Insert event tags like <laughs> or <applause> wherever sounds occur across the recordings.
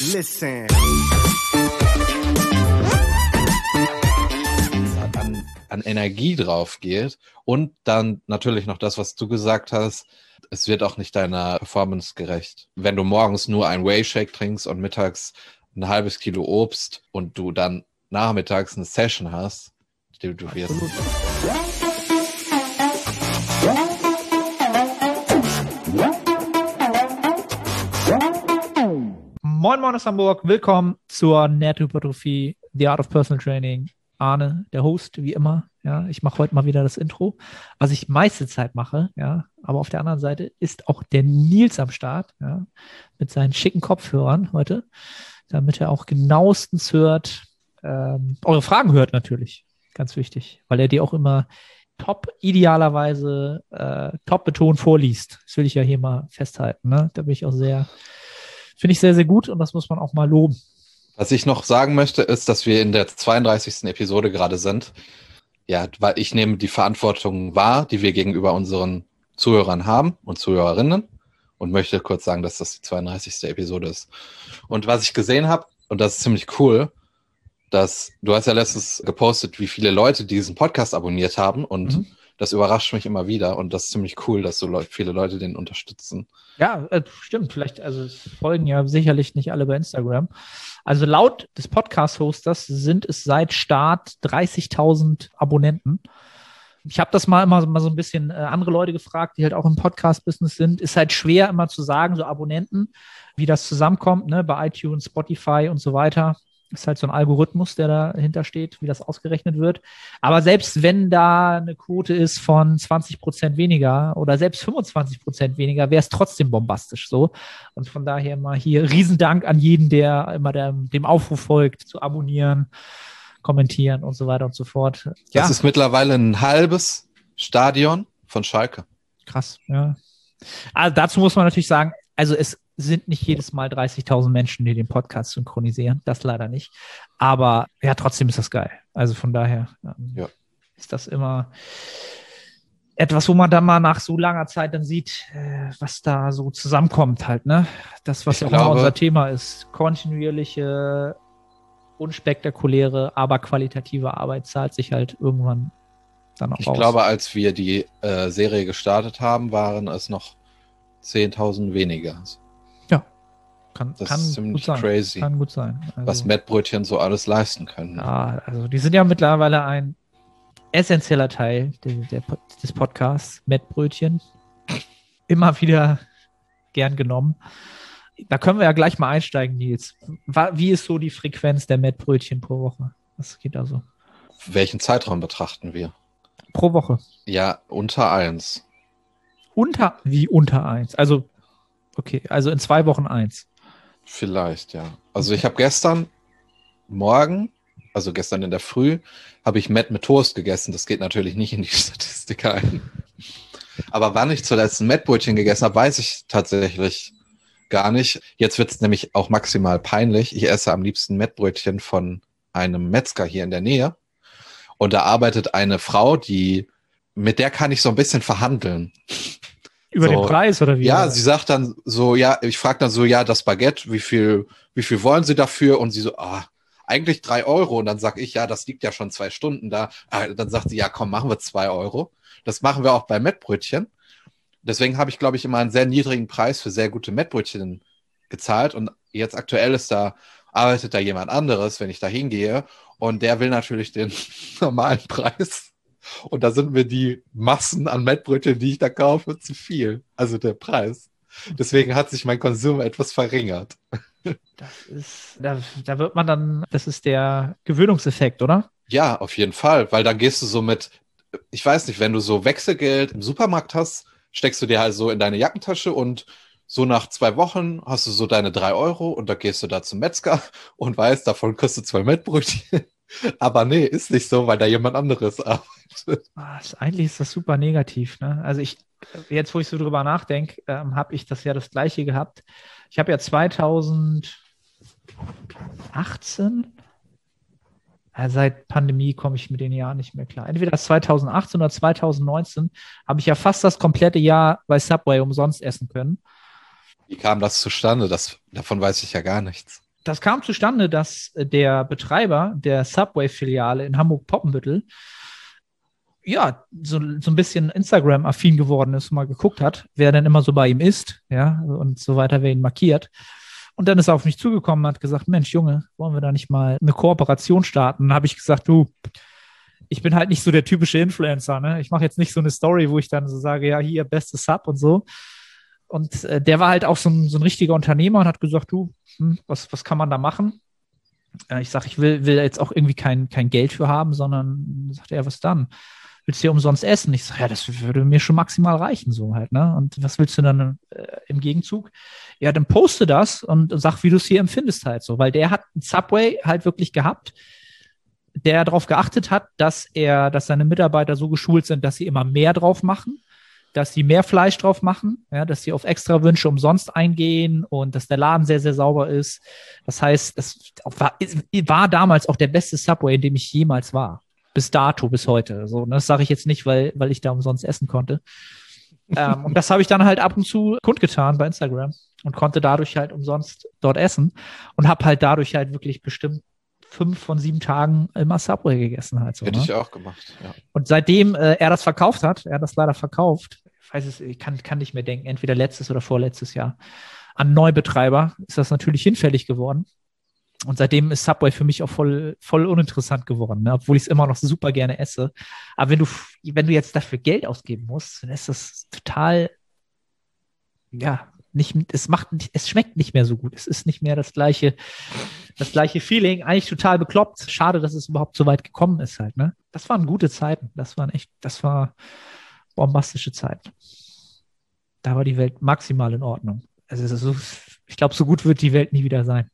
Listen. an, an Energie drauf geht und dann natürlich noch das, was du gesagt hast, es wird auch nicht deiner Performance gerecht. Wenn du morgens nur ein Whey-Shake trinkst und mittags ein halbes Kilo Obst und du dann nachmittags eine Session hast, du, du wirst. Moin Moin aus Hamburg, willkommen zur Nährhypertrophie, The Art of Personal Training. Arne, der Host, wie immer. Ja, ich mache heute mal wieder das Intro, was ich meiste Zeit mache. Ja, aber auf der anderen Seite ist auch der Nils am Start, ja, mit seinen schicken Kopfhörern heute, damit er auch genauestens hört, ähm, eure Fragen hört natürlich, ganz wichtig, weil er die auch immer top idealerweise äh, top betont vorliest. Das will ich ja hier mal festhalten. Ne? Da bin ich auch sehr, finde ich sehr, sehr gut und das muss man auch mal loben. Was ich noch sagen möchte, ist, dass wir in der 32. Episode gerade sind. Ja, weil ich nehme die Verantwortung wahr, die wir gegenüber unseren Zuhörern haben und Zuhörerinnen und möchte kurz sagen, dass das die 32. Episode ist. Und was ich gesehen habe, und das ist ziemlich cool, dass du hast ja letztens gepostet, wie viele Leute diesen Podcast abonniert haben und Mhm. Das überrascht mich immer wieder und das ist ziemlich cool, dass so Leute, viele Leute den unterstützen. Ja, äh, stimmt. Vielleicht, also es folgen ja sicherlich nicht alle bei Instagram. Also laut des Podcast-Hosters sind es seit Start 30.000 Abonnenten. Ich habe das mal immer mal so ein bisschen äh, andere Leute gefragt, die halt auch im Podcast-Business sind. Ist halt schwer immer zu sagen, so Abonnenten, wie das zusammenkommt, ne, bei iTunes, Spotify und so weiter. Ist halt so ein Algorithmus, der dahinter steht, wie das ausgerechnet wird. Aber selbst wenn da eine Quote ist von 20 Prozent weniger oder selbst 25 Prozent weniger, wäre es trotzdem bombastisch so. Und von daher mal hier Riesendank an jeden, der immer dem, dem Aufruf folgt, zu abonnieren, kommentieren und so weiter und so fort. Ja, Das ist mittlerweile ein halbes Stadion von Schalke. krass. Ja. Also dazu muss man natürlich sagen, also es sind nicht jedes Mal 30.000 Menschen, die den Podcast synchronisieren. Das leider nicht. Aber ja, trotzdem ist das geil. Also von daher ähm, Ja. ist das immer etwas, wo man dann mal nach so langer Zeit dann sieht, äh, was da so zusammenkommt halt, ne? Das, was Ich ja auch immer glaube- unser Thema ist. Kontinuierliche, unspektakuläre, aber qualitative Arbeit zahlt sich halt irgendwann dann auch Ich aus. glaube, als wir die äh, Serie gestartet haben, waren es noch 10.000 weniger. Kann, Das kann ist gut ziemlich sein. crazy, Kann gut sein. Also, was Mettbrötchen so alles leisten können. ja, also die sind ja mittlerweile ein essentieller Teil der, der, des Podcasts, Mettbrötchen. Immer wieder gern genommen. Da können wir ja gleich mal einsteigen, Nils. Wie ist so die Frequenz der Mettbrötchen pro Woche? Was geht da so? Welchen Zeitraum betrachten wir? Pro Woche. Ja, unter eins. Unter, wie unter eins? Also, okay, also in zwei Wochen eins. Vielleicht, ja. Also ich habe gestern Morgen, also gestern in der Früh, habe ich Met mit Toast gegessen. Das geht natürlich nicht in die <laughs> Statistik ein. Aber wann ich zuletzt ein Mettbrötchen gegessen habe, weiß ich tatsächlich gar nicht. Jetzt wird es nämlich auch maximal peinlich. Ich esse am liebsten Mettbrötchen von einem Metzger hier in der Nähe. Und da arbeitet eine Frau, die, mit der kann ich so ein bisschen verhandeln. Über So. den Preis oder wie? Ja, Oder? sie sagt dann so, ja, ich frage dann so, ja, das Baguette, wie viel, wie viel wollen Sie dafür? Und sie so, ah, eigentlich drei Euro. Und dann sag ich, ja, das liegt ja schon zwei Stunden da. Ah, Dann sagt sie, ja, komm, machen wir zwei Euro. Das machen wir auch bei Mettbrötchen. Deswegen habe ich, glaube ich, immer einen sehr niedrigen Preis für sehr gute Mettbrötchen gezahlt. Und jetzt aktuell ist da, arbeitet da jemand anderes, wenn ich da hingehe. Und der will natürlich den <laughs> normalen Preis. Und da sind mir die Massen an Mettbrötchen, die ich da kaufe, zu viel. Also der Preis. Deswegen hat sich mein Konsum etwas verringert. Das ist, da, da wird man dann, das ist der Gewöhnungseffekt, oder? Ja, auf jeden Fall, weil dann gehst du so mit, ich weiß nicht, wenn du so Wechselgeld im Supermarkt hast, steckst du dir halt so in deine Jackentasche und so nach zwei Wochen hast du so deine drei Euro und da gehst du da zum Metzger und weißt, davon kriegst du zwei Mettbrötchen. Aber nee, ist nicht so, weil da jemand anderes <laughs> arbeitet. Ah, eigentlich ist das super negativ. Ne? Also ich, jetzt wo ich so drüber nachdenke, ähm, habe ich das ja das gleiche gehabt. Ich habe ja 2018, ja, seit Pandemie komme ich mit den Jahren nicht mehr klar. Entweder 2018 oder 2019 habe ich ja fast das komplette Jahr bei Subway umsonst essen können. Wie kam das zustande? Das, davon weiß ich ja gar nichts. Das kam zustande, dass der Betreiber der Subway-Filiale in Hamburg-Poppenbüttel ja, so, so ein bisschen Instagram-affin geworden ist und mal geguckt hat, wer denn immer so bei ihm ist, ja, und so weiter, wer ihn markiert. Und dann ist er auf mich zugekommen und hat gesagt, Mensch, Junge, wollen wir da nicht mal eine Kooperation starten? Dann habe ich gesagt, du, ich bin halt nicht so der typische Influencer, ne? Ich mache jetzt nicht so eine Story, wo ich dann so sage, ja, hier, beste Sub und so. Und äh, der war halt auch so ein, so ein richtiger Unternehmer und hat gesagt, du, hm, was, was kann man da machen? Äh, ich sage, ich will, will jetzt auch irgendwie kein, kein Geld für haben, sondern sagt er, was dann? willst du hier umsonst essen? Ich sage, ja, das würde mir schon maximal reichen, so halt, ne? Und was willst du dann äh, im Gegenzug? Ja, dann poste das und sag, wie du es hier empfindest halt so, weil der hat ein Subway halt wirklich gehabt, der darauf geachtet hat, dass er, dass seine Mitarbeiter so geschult sind, dass sie immer mehr drauf machen, dass sie mehr Fleisch drauf machen, ja, dass sie auf extra Wünsche umsonst eingehen und dass der Laden sehr, sehr sauber ist. Das heißt, das war, war damals auch der beste Subway, in dem ich jemals war bis dato, bis heute. So, und das sage ich jetzt nicht, weil, weil ich da umsonst essen konnte. ähm, und das habe ich dann halt ab und zu kundgetan bei Instagram und konnte dadurch halt umsonst dort essen und habe halt dadurch halt wirklich bestimmt fünf von sieben Tagen immer Subway gegessen halt so. Hätte ne? ich auch gemacht, ja. Und seitdem äh, er das verkauft hat, er hat das leider verkauft, ich weiß es, ich kann, kann nicht mehr denken, entweder letztes oder vorletztes Jahr, an Neubetreiber ist das natürlich hinfällig geworden. Und seitdem ist Subway für mich auch voll, voll uninteressant geworden, ne? obwohl ich es immer noch super gerne esse. Aber wenn du, wenn du jetzt dafür Geld ausgeben musst, dann ist das total, ja, nicht, es macht, es schmeckt nicht mehr so gut. Es ist nicht mehr das gleiche, das gleiche Feeling. Eigentlich total bekloppt. Schade, dass es überhaupt so weit gekommen ist halt, ne? Das waren gute Zeiten. Das waren echt, das war bombastische Zeiten. Da war die Welt maximal in Ordnung. Also, so, ich glaube, so gut wird die Welt nie wieder sein.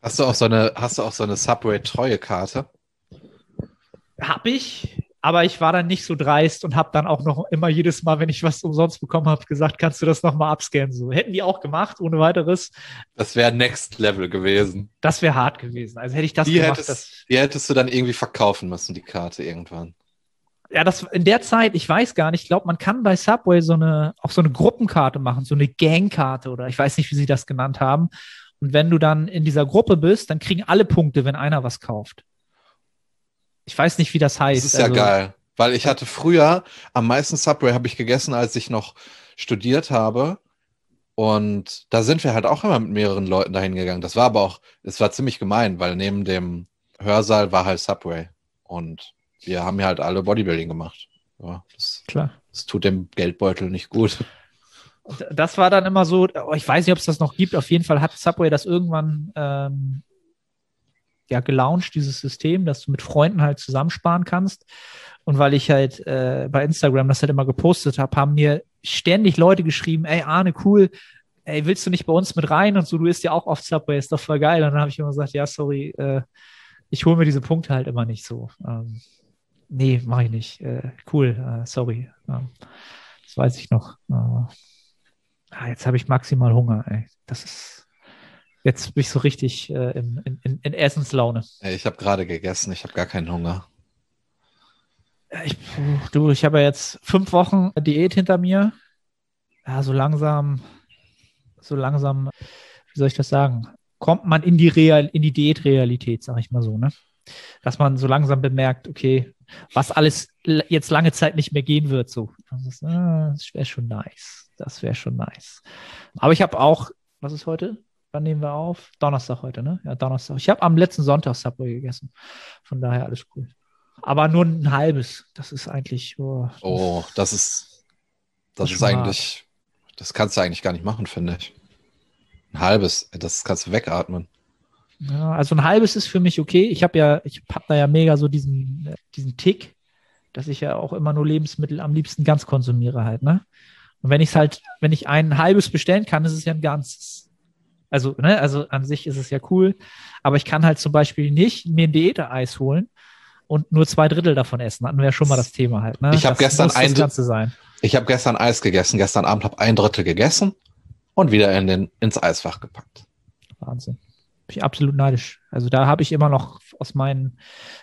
Hast du auch so eine, hast du auch so eine Subway-Treue-Karte? Hab ich, aber ich war dann nicht so dreist und habe dann auch noch immer jedes Mal, wenn ich was umsonst bekommen habe, gesagt, kannst du das nochmal abscannen? So hätten die auch gemacht, ohne weiteres. Das wäre Next Level gewesen. Das wäre hart gewesen. Also hätte ich das die gemacht. Hättest, das, die hättest du dann irgendwie verkaufen müssen, die Karte irgendwann. Ja, das in der Zeit, ich weiß gar nicht, ich glaube, man kann bei Subway so eine, auch so eine Gruppenkarte machen, so eine Gangkarte oder ich weiß nicht, wie sie das genannt haben. Und wenn du dann in dieser Gruppe bist, dann kriegen alle Punkte, wenn einer was kauft. Ich weiß nicht, wie das heißt. Das ist ja also, geil, weil ich hatte früher am meisten Subway habe ich gegessen, als ich noch studiert habe. Und da sind wir halt auch immer mit mehreren Leuten dahin gegangen. Das war aber auch, es war ziemlich gemein, weil neben dem Hörsaal war halt Subway. Und wir haben ja halt alle Bodybuilding gemacht. Ja, das, Klar. das tut dem Geldbeutel nicht gut das war dann immer so, oh, ich weiß nicht, ob es das noch gibt, auf jeden Fall hat Subway das irgendwann ähm, ja gelauncht, dieses System, dass du mit Freunden halt zusammensparen kannst. Und weil ich halt äh, bei Instagram das halt immer gepostet habe, haben mir ständig Leute geschrieben, ey Arne, cool, ey, willst du nicht bei uns mit rein und so, du isst ja auch oft Subway, ist doch voll geil. Und dann habe ich immer gesagt, ja, sorry, äh, ich hole mir diese Punkte halt immer nicht so. Ähm, nee, mache ich nicht. Äh, cool, äh, sorry. Ähm, das weiß ich noch. Äh, Ah, jetzt habe ich maximal Hunger, ey. Das ist. Jetzt bin ich so richtig äh, in, in, in, Essenslaune. Ich habe gerade gegessen, ich habe gar keinen Hunger. Ich, du, ich habe ja jetzt fünf Wochen Diät hinter mir. Ja, so langsam, so langsam, wie soll ich das sagen? Kommt man in die Real, in die Diätrealität, sag ich mal so, ne? Dass man so langsam bemerkt, okay, was alles jetzt lange Zeit nicht mehr gehen wird, so. Das, ah, das wäre schon nice. Das wäre schon nice. Aber ich habe auch, was ist heute? Wann nehmen wir auf? Donnerstag heute, ne? Ja, Donnerstag. Ich habe am letzten Sonntag Subway gegessen. Von daher alles cool. Aber nur ein halbes. Das ist eigentlich. Oh, oh das ist. Das, ist eigentlich. Das kannst du eigentlich gar nicht machen, finde ich. Ein halbes, das kannst du wegatmen. Ja, also ein halbes ist für mich okay. Ich habe ja, ich habe da ja mega so diesen, diesen Tick, dass ich ja auch immer nur Lebensmittel am liebsten ganz konsumiere halt, ne? Und wenn ich es halt, wenn ich ein halbes bestellen kann, ist es ja ein ganzes. Also, ne, also an sich ist es ja cool. Aber ich kann halt zum Beispiel nicht mir ein Diät-Eis holen und nur zwei Drittel davon essen. Hatten wir ja schon mal das Thema halt. Ne? Ich habe gestern ein Ich habe gestern Eis gegessen. Gestern Abend habe ein Drittel gegessen und wieder in den, ins Eisfach gepackt. Wahnsinn. Bin ich absolut neidisch. Also da habe ich immer noch aus meinen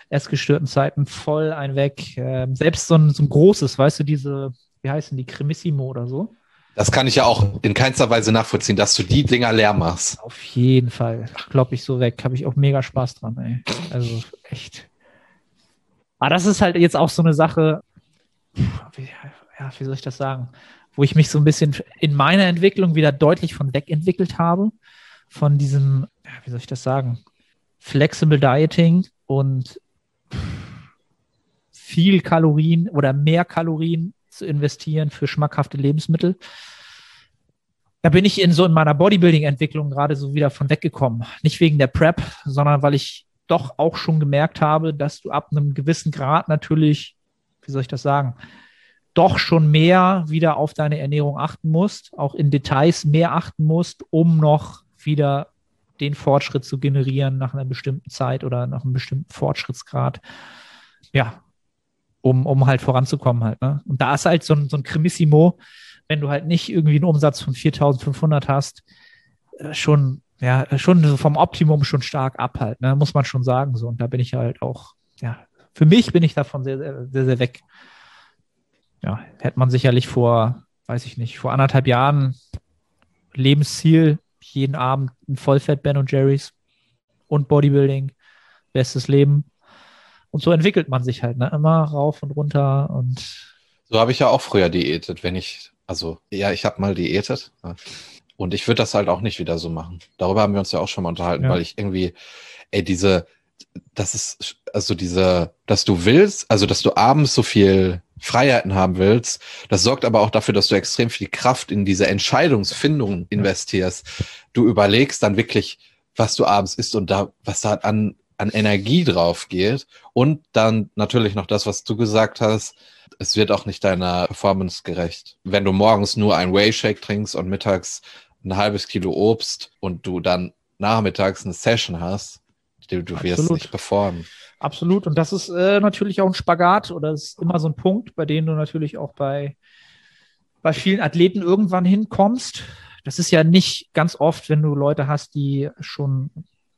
essgestörten Zeiten voll ein weg. Ähm, selbst so ein, so ein großes, weißt du, diese wie heißen die, Cremissimo oder so. Das kann ich ja auch in keinster Weise nachvollziehen, dass du die Dinger leer machst. Auf jeden Fall. Klopp ich so weg. Habe ich auch mega Spaß dran, ey. Also echt. Aber das ist halt jetzt auch so eine Sache, ja, wie soll ich das sagen? Wo ich mich so ein bisschen in meiner Entwicklung wieder deutlich von weg entwickelt habe. Von diesem, ja, wie soll ich das sagen? Flexible Dieting und viel Kalorien oder mehr Kalorien zu investieren für schmackhafte Lebensmittel. Da bin ich in so in meiner Bodybuilding-Entwicklung gerade so wieder von weggekommen. Nicht wegen der Prep, sondern weil ich doch auch schon gemerkt habe, dass du ab einem gewissen Grad natürlich, wie soll ich das sagen, doch schon mehr wieder auf deine Ernährung achten musst, auch in Details mehr achten musst, um noch wieder den Fortschritt zu generieren nach einer bestimmten Zeit oder nach einem bestimmten Fortschrittsgrad. Ja, um, um halt voranzukommen halt. Ne? Und da ist halt so ein, so ein Cremissimo, wenn du halt nicht irgendwie einen Umsatz von 4.500 hast, äh, schon, ja, schon vom Optimum schon stark ab halt, ne? muss man schon sagen. So. Und da bin ich halt auch, ja, für mich bin ich davon sehr, sehr, sehr, sehr weg. Ja, hätte man sicherlich vor, weiß ich nicht, vor anderthalb Jahren Lebensziel, jeden Abend ein Vollfett Ben und Jerry's und Bodybuilding, bestes Leben und so entwickelt man sich halt, ne? Immer rauf und runter und. So habe ich ja auch früher diätet, wenn ich, also ja, ich habe mal diätet. Und ich würde das halt auch nicht wieder so machen. Darüber haben wir uns ja auch schon mal unterhalten, ja. weil ich irgendwie, ey, diese, das ist, also diese, dass du willst, also dass du abends so viel Freiheiten haben willst, das sorgt aber auch dafür, dass du extrem viel Kraft in diese Entscheidungsfindung investierst. Du überlegst dann wirklich, was du abends isst und da, was da an an Energie drauf geht und dann natürlich noch das, was du gesagt hast, es wird auch nicht deiner Performance gerecht. Wenn du morgens nur ein Whey-Shake trinkst und mittags ein halbes Kilo Obst und du dann nachmittags eine Session hast, du, du wirst nicht performen. Absolut. Und das ist äh, natürlich auch ein Spagat oder ist immer so ein Punkt, bei dem du natürlich auch bei, bei vielen Athleten irgendwann hinkommst. Das ist ja nicht ganz oft, wenn du Leute hast, die schon,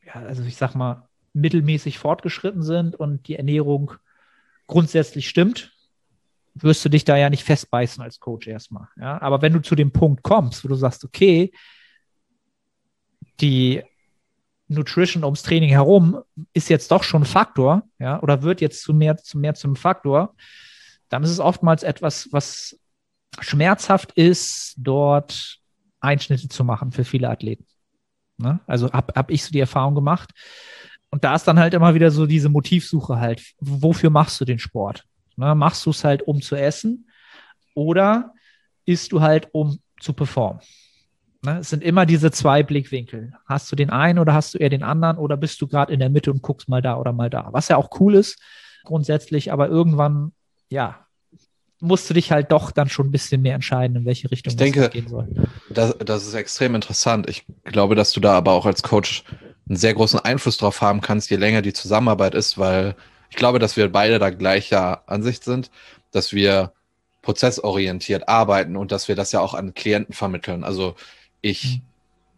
ja, also ich sag mal, mittelmäßig fortgeschritten sind und die Ernährung grundsätzlich stimmt, wirst du dich da ja nicht festbeißen als Coach erstmal. Ja? Aber wenn du zu dem Punkt kommst, wo du sagst, okay, die Nutrition ums Training herum ist jetzt doch schon Faktor, ja, oder wird jetzt zu mehr, zu mehr zum Faktor, dann ist es oftmals etwas, was schmerzhaft ist, dort Einschnitte zu machen für viele Athleten. Ne? Also habe hab ich so die Erfahrung gemacht, und da ist dann halt immer wieder so diese Motivsuche halt. Wofür machst du den Sport? Ne, machst du es halt, um zu essen oder isst du halt, um zu performen? Ne, es sind immer diese zwei Blickwinkel. Hast du den einen oder hast du eher den anderen oder bist du gerade in der Mitte und guckst mal da oder mal da? Was ja auch cool ist, grundsätzlich, aber irgendwann, ja, musst du dich halt doch dann schon ein bisschen mehr entscheiden, in welche Richtung ich denke, es gehen soll. Das, das ist extrem interessant. Ich glaube, dass du da aber auch als Coach einen sehr großen Einfluss drauf haben kannst, je länger die Zusammenarbeit ist, weil ich glaube, dass wir beide da gleicher Ansicht sind, dass wir prozessorientiert arbeiten und dass wir das ja auch an Klienten vermitteln. Also ich mhm.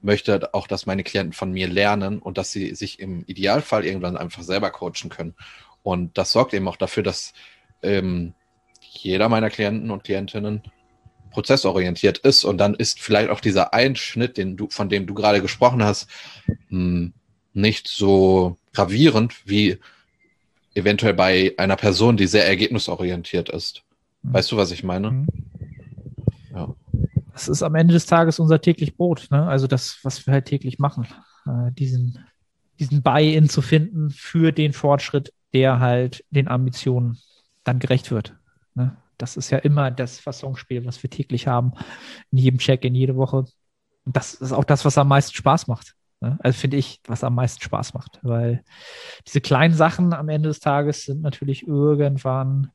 möchte auch, dass meine Klienten von mir lernen und dass sie sich im Idealfall irgendwann einfach selber coachen können. Und das sorgt eben auch dafür, dass ähm, jeder meiner Klienten und Klientinnen prozessorientiert ist und dann ist vielleicht auch dieser Einschnitt, den du, von dem du gerade gesprochen hast, mh, hm, nicht so gravierend wie eventuell bei einer Person, die sehr ergebnisorientiert ist. Mhm. Weißt du, was ich meine? Mhm. Ja. Das ist am Ende des Tages unser täglich Brot, ne? Also das, was wir halt täglich machen. Äh, diesen, diesen Buy-in zu finden für den Fortschritt, der halt den Ambitionen dann gerecht wird. Ne? Das ist ja immer das Fassungsspiel, was wir täglich haben, in jedem Check, in jede Woche. Und das ist auch das, was am meisten Spaß macht. Ne? Also finde ich, was am meisten Spaß macht, weil diese kleinen Sachen am Ende des Tages sind natürlich irgendwann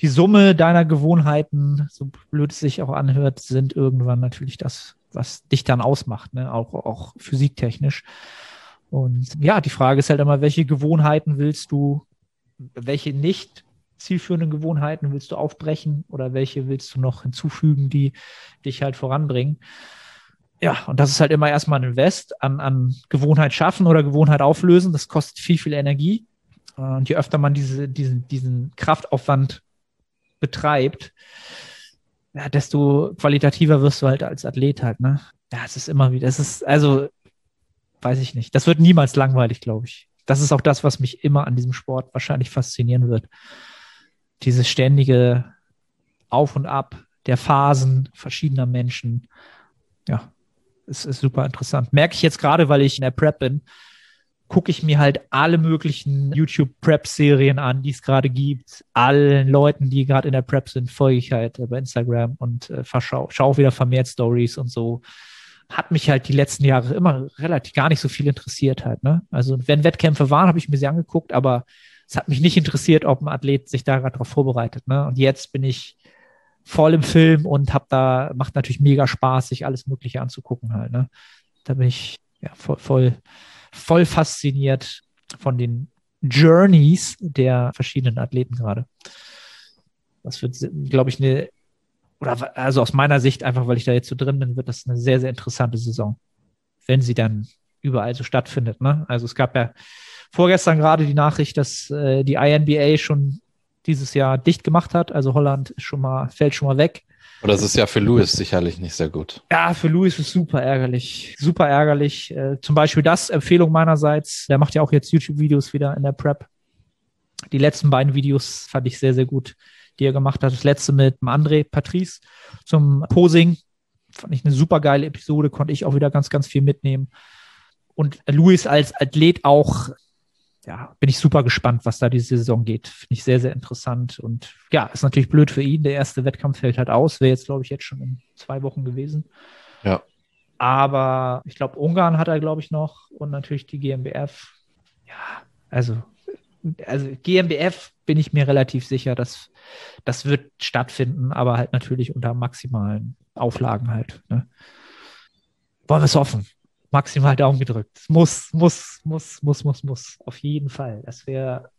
die Summe deiner Gewohnheiten, so blöd es sich auch anhört, sind irgendwann natürlich das, was dich dann ausmacht, ne? auch, auch physiktechnisch. Und ja, die Frage ist halt immer, welche Gewohnheiten willst du, welche nicht zielführenden Gewohnheiten willst du aufbrechen oder welche willst du noch hinzufügen, die dich halt voranbringen? Ja, und das ist halt immer erstmal ein Invest an, an Gewohnheit schaffen oder Gewohnheit auflösen. Das kostet viel, viel Energie. Und je öfter man diese, diesen, diesen Kraftaufwand betreibt, ja, desto qualitativer wirst du halt als Athlet halt, ne? Ja, es ist immer wieder, es ist, also, weiß ich nicht. Das wird niemals langweilig, glaube ich. Das ist auch das, was mich immer an diesem Sport wahrscheinlich faszinieren wird. Dieses ständige Auf und Ab der Phasen verschiedener Menschen. Ja, es ist super interessant. Merke ich jetzt gerade, weil ich in der Prep bin, gucke ich mir halt alle möglichen YouTube-Prep-Serien an, die es gerade gibt. Allen Leuten, die gerade in der Prep sind, folge ich halt bei Instagram und äh, verschau, schaue wieder vermehrt Stories und so. Hat mich halt die letzten Jahre immer relativ gar nicht so viel interessiert halt. Ne? Also wenn Wettkämpfe waren, habe ich mir sie angeguckt, aber es hat mich nicht interessiert, ob ein Athlet sich da gerade darauf vorbereitet. Ne? Und jetzt bin ich voll im Film und hab da, macht natürlich mega Spaß, sich alles Mögliche anzugucken halt. Ne? Da bin ich ja voll, voll, voll fasziniert von den Journeys der verschiedenen Athleten gerade. Das wird, glaube ich, eine, oder also aus meiner Sicht, einfach weil ich da jetzt so drin bin, wird das eine sehr, sehr interessante Saison, wenn sie dann überall so stattfindet. Ne? Also es gab ja vorgestern gerade die Nachricht, dass äh, die INBA schon dieses Jahr dicht gemacht hat. Also Holland ist schon mal, fällt schon mal weg. Oder das ist ja für Louis sicherlich nicht sehr gut. Ja, für Louis ist super ärgerlich. Super ärgerlich. Äh, zum Beispiel das, Empfehlung meinerseits. Der macht ja auch jetzt YouTube-Videos wieder in der Prep. Die letzten beiden Videos fand ich sehr, sehr gut, die er gemacht hat. Das letzte mit André Patrice zum Posing. Fand ich eine super geile Episode, konnte ich auch wieder ganz, ganz viel mitnehmen. Und Louis als Athlet auch ja, bin ich super gespannt, was da diese Saison geht. Finde ich sehr, sehr interessant. Und ja, ist natürlich blöd für ihn. Der erste Wettkampf fällt halt aus. Wäre jetzt, glaube ich, jetzt schon in zwei Wochen gewesen. Ja. Aber ich glaube, Ungarn hat er, glaube ich, noch und natürlich die GmbF. Ja, also, also GmbF bin ich mir relativ sicher, dass das wird stattfinden, aber halt natürlich unter maximalen Auflagen halt. Ne? Wollen wir es hoffen maximal Daumen gedrückt. Muss, muss, muss, muss, muss, muss. Auf jeden Fall. Das wäre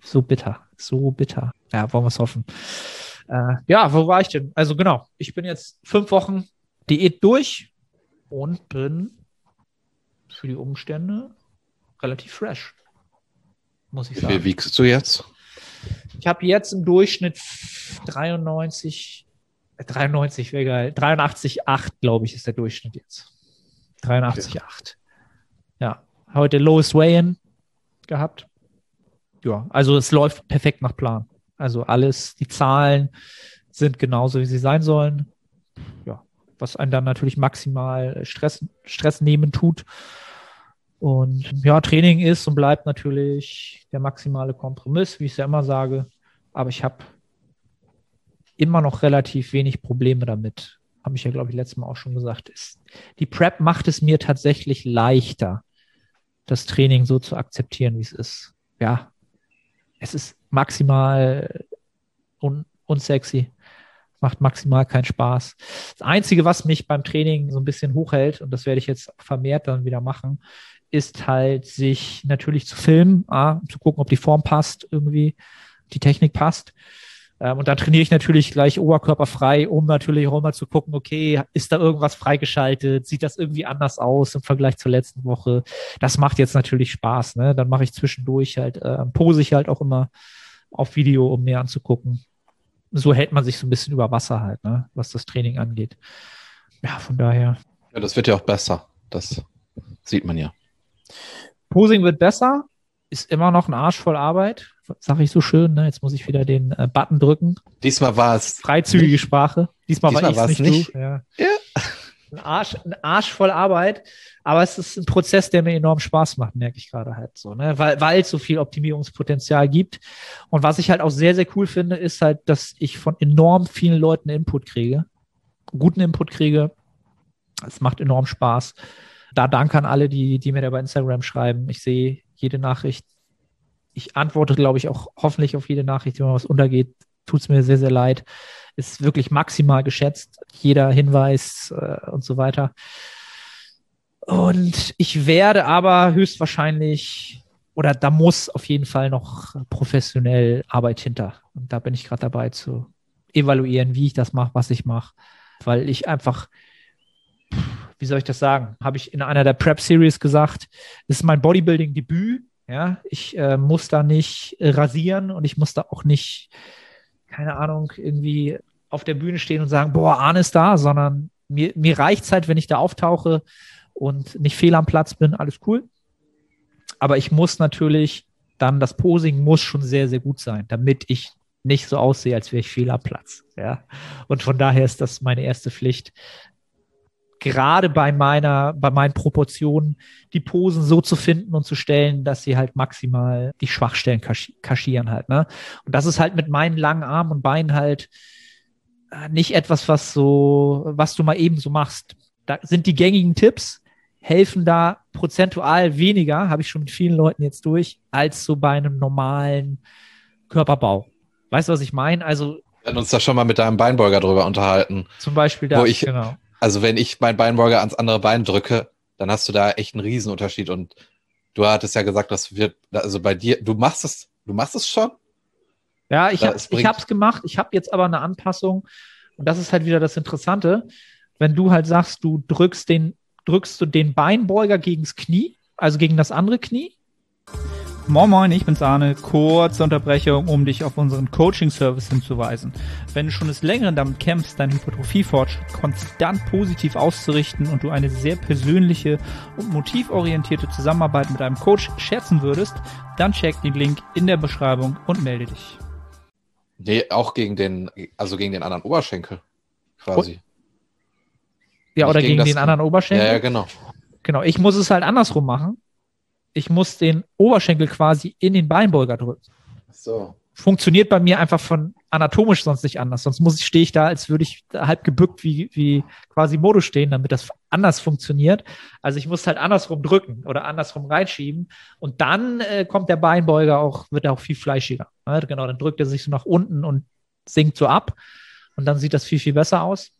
so bitter. So bitter. Ja, wollen wir es hoffen. Äh, ja, wo war ich denn? Also genau, ich bin jetzt fünf Wochen Diät durch und bin für die Umstände relativ fresh. Muss ich sagen. Wie viel wiegst du jetzt? Ich habe jetzt im Durchschnitt 93, 93 wäre geil. 83,8, glaube ich, ist der Durchschnitt jetzt. 83,8. Okay. Ja, heute Lowest Weigh-In gehabt. Ja, also es läuft perfekt nach Plan. Also alles, die Zahlen sind genauso, wie sie sein sollen. Ja, was einen dann natürlich maximal Stress, Stress nehmen tut. Und ja, Training ist und bleibt natürlich der maximale Kompromiss, wie ich es ja immer sage. Aber ich habe immer noch relativ wenig Probleme damit, habe ich ja, glaube ich, letztes Mal auch schon gesagt, ist, die Prep macht es mir tatsächlich leichter, das Training so zu akzeptieren, wie es ist. Ja, es ist maximal un unsexy, macht maximal keinen Spaß. Das Einzige, was mich beim Training so ein bisschen hochhält, und das werde ich jetzt vermehrt dann wieder machen, ist halt, sich natürlich zu filmen, ah, zu gucken, ob die Form passt irgendwie, die Technik passt ähm, und dann trainiere ich natürlich gleich oberkörperfrei, um natürlich auch immer zu gucken, okay, ist da irgendwas freigeschaltet? Sieht das irgendwie anders aus im Vergleich zur letzten Woche? Das macht jetzt natürlich Spaß. Ne? Dann mache ich zwischendurch halt, äh, pose ich halt auch immer auf Video, um mir anzugucken. So hält man sich so ein bisschen über Wasser halt, ne? was das Training angeht. Ja, von daher. Ja, das wird ja auch besser. Das sieht man ja. Posing wird besser, ist immer noch ein Arsch voll Arbeit sag ich so schön. Ne? Jetzt muss ich wieder den äh, Button drücken. Diesmal war es. Freizügige nicht. Sprache. Diesmal, Diesmal war ich nicht. nicht. Ja. ja. Ein, Arsch, ein Arsch voll Arbeit, aber es ist ein Prozess, der mir enorm Spaß macht, merke ich gerade halt so, ne? Weil, weil es so viel Optimierungspotenzial gibt. Und was ich halt auch sehr, sehr cool finde, ist halt, dass ich von enorm vielen Leuten Input kriege. Guten Input kriege. Es macht enorm Spaß. Da danke an alle, die, die mir da bei Instagram schreiben. Ich sehe jede Nachricht ich antworte, glaube ich, auch hoffentlich auf jede Nachricht, die mir was untergeht. Tut es mir sehr, sehr leid. Ist wirklich maximal geschätzt. Jeder Hinweis äh, und so weiter. Und ich werde aber höchstwahrscheinlich, oder da muss auf jeden Fall noch professionell Arbeit hinter. Und da bin ich gerade dabei zu evaluieren, wie ich das mache, was ich mache. Weil ich einfach, wie soll ich das sagen, habe ich in einer der Prep Series gesagt, das ist mein Bodybuilding-Debüt ja, ich äh, muss da nicht äh, rasieren und ich muss da auch nicht, keine Ahnung, irgendwie auf der Bühne stehen und sagen, boah, Arne ist da, sondern mir, mir reicht es halt, wenn ich da auftauche und nicht fehl am Platz bin, alles cool. Aber ich muss natürlich dann, das Posing muss schon sehr, sehr gut sein, damit ich nicht so aussehe, als wäre ich fehl am Platz. Ja. Und von daher ist das meine erste Pflicht, gerade bei meiner, bei meinen Proportionen die Posen so zu finden und zu stellen, dass sie halt maximal die Schwachstellen kaschieren halt, ne? Und das ist halt mit meinen langen Armen und Beinen halt äh, nicht etwas, was so, was du mal eben so machst. Da sind die gängigen Tipps, helfen da prozentual weniger, habe ich schon mit vielen Leuten jetzt durch, als so bei einem normalen Körperbau. Weißt du, was ich meine? Also. Wir hatten uns da schon mal mit deinem Beinbeuger drüber unterhalten. Zum Beispiel da, wo ich, genau. Also wenn ich meinen Beinbeuger ans andere Bein drücke, dann hast du da echt einen Riesenunterschied. Und du hattest ja gesagt, das wird, also bei dir, du machst es, du machst es schon? Ja, ich habe ich hab's gemacht. Ich habe jetzt aber eine Anpassung. Und das ist halt wieder das Interessante. Wenn du halt sagst, du drückst den, drückst du den Beinbeuger gegens Knie, also gegen das andere Knie, Moin Moin, ich bin's Arne. Kurze Unterbrechung, um dich auf unseren Coaching-Service hinzuweisen. Wenn du schon des Längeren damit kämpfst, deinen Hypertrophie-Fortschritt konstant positiv auszurichten und du eine sehr persönliche und motivorientierte Zusammenarbeit mit einem Coach schätzen würdest, dann check den Link in der Beschreibung und melde dich. Nee, auch gegen den, also gegen den anderen Oberschenkel, quasi. Ja, Nicht oder gegen, gegen den anderen Oberschenkel? Ja, ja, genau. Genau, ich muss es halt andersrum machen ich muss den Oberschenkel quasi in den Beinbeuger drücken. So. Funktioniert bei mir einfach von anatomisch sonst nicht anders. Sonst muss ich, stehe ich da, als würde ich halb gebückt wie, wie quasi Modus stehen, damit das anders funktioniert. Also ich muss halt andersrum drücken oder andersrum reinschieben. Und dann äh, kommt der Beinbeuger auch, wird er auch viel fleischiger. Ja, genau, dann drückt er sich so nach unten und sinkt so ab. Und dann sieht das viel, viel besser aus.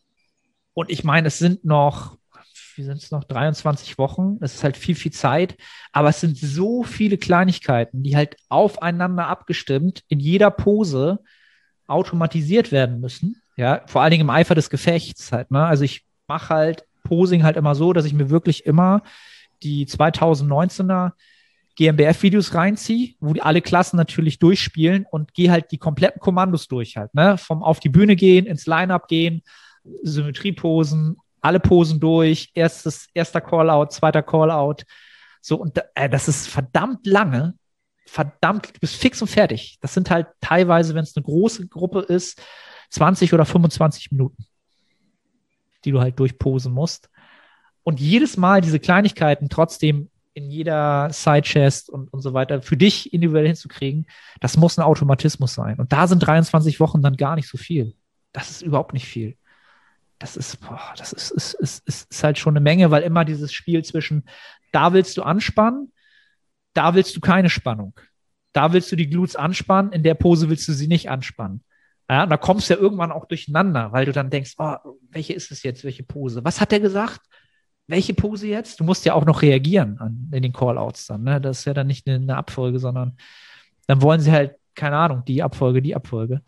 Und ich meine, es sind noch wie sind es noch, 23 Wochen. Es ist halt viel, viel Zeit. Aber es sind so viele Kleinigkeiten, die halt aufeinander abgestimmt in jeder Pose automatisiert werden müssen. Ja, vor allen Dingen im Eifer des Gefechts halt. Ne? Also ich mache halt Posing halt immer so, dass ich mir wirklich immer die 2019er GmbF-Videos reinziehe, wo die alle Klassen natürlich durchspielen und gehe halt die kompletten Kommandos durch halt, ne? Vom auf die Bühne gehen, ins Line-Up gehen, Symmetrieposen, alle Posen durch, erstes, erster Callout, zweiter Callout. So, und äh, das ist verdammt lange. Verdammt, du bist fix und fertig. Das sind halt teilweise, wenn es eine große Gruppe ist, 20 oder 25 Minuten, die du halt durchposen musst. Und jedes Mal diese Kleinigkeiten trotzdem in jeder Sidechest und, und so weiter für dich individuell hinzukriegen, das muss ein Automatismus sein. Und da sind 23 Wochen dann gar nicht so viel. Das ist überhaupt nicht viel das ist, boah, das ist, ist, ist, ist, halt schon eine Menge, weil immer dieses Spiel zwischen, da willst du anspannen, da willst du keine Spannung. Da willst du die Glutes anspannen, in der Pose willst du sie nicht anspannen. Ja, und da kommst du ja irgendwann auch durcheinander, weil du dann denkst, oh, welche ist es jetzt, welche Pose? Was hat der gesagt? Welche Pose jetzt? Du musst ja auch noch reagieren an, in den Callouts dann. Ne? Das ist ja dann nicht eine, eine Abfolge, sondern dann wollen sie halt, keine Ahnung, die Abfolge, die Abfolge.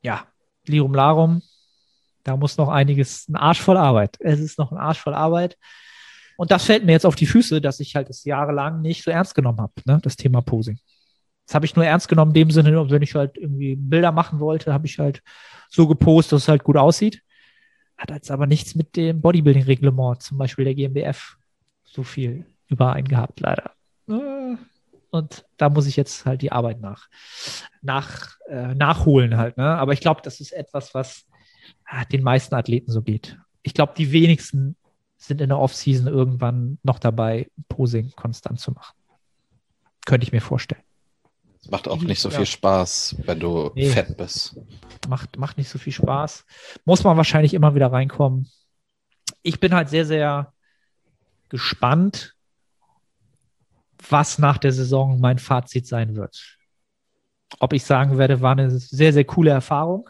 Ja, Lirum Larum, da muss noch einiges, ein Arsch voll Arbeit. Es ist noch ein Arsch voll Arbeit. Und das fällt mir jetzt auf die Füße, dass ich halt das jahrelang nicht so ernst genommen habe, ne, das Thema Posing. Das habe ich nur ernst genommen, in dem Sinne, wenn ich halt irgendwie Bilder machen wollte, habe ich halt so gepostet, dass es halt gut aussieht. Hat jetzt aber nichts mit dem Bodybuilding-Reglement, zum Beispiel der GmbF, so viel überein gehabt, leider. Und da muss ich jetzt halt die Arbeit nach, nach äh, nachholen halt. Ne? Aber ich glaube, das ist etwas, was den meisten Athleten so geht. Ich glaube, die wenigsten sind in der Offseason irgendwann noch dabei, Posing konstant zu machen. Könnte ich mir vorstellen. Es macht auch nicht so ja. viel Spaß, wenn du nee. fett bist. Macht, macht nicht so viel Spaß. Muss man wahrscheinlich immer wieder reinkommen. Ich bin halt sehr, sehr gespannt, was nach der Saison mein Fazit sein wird. Ob ich sagen werde, war eine sehr, sehr coole Erfahrung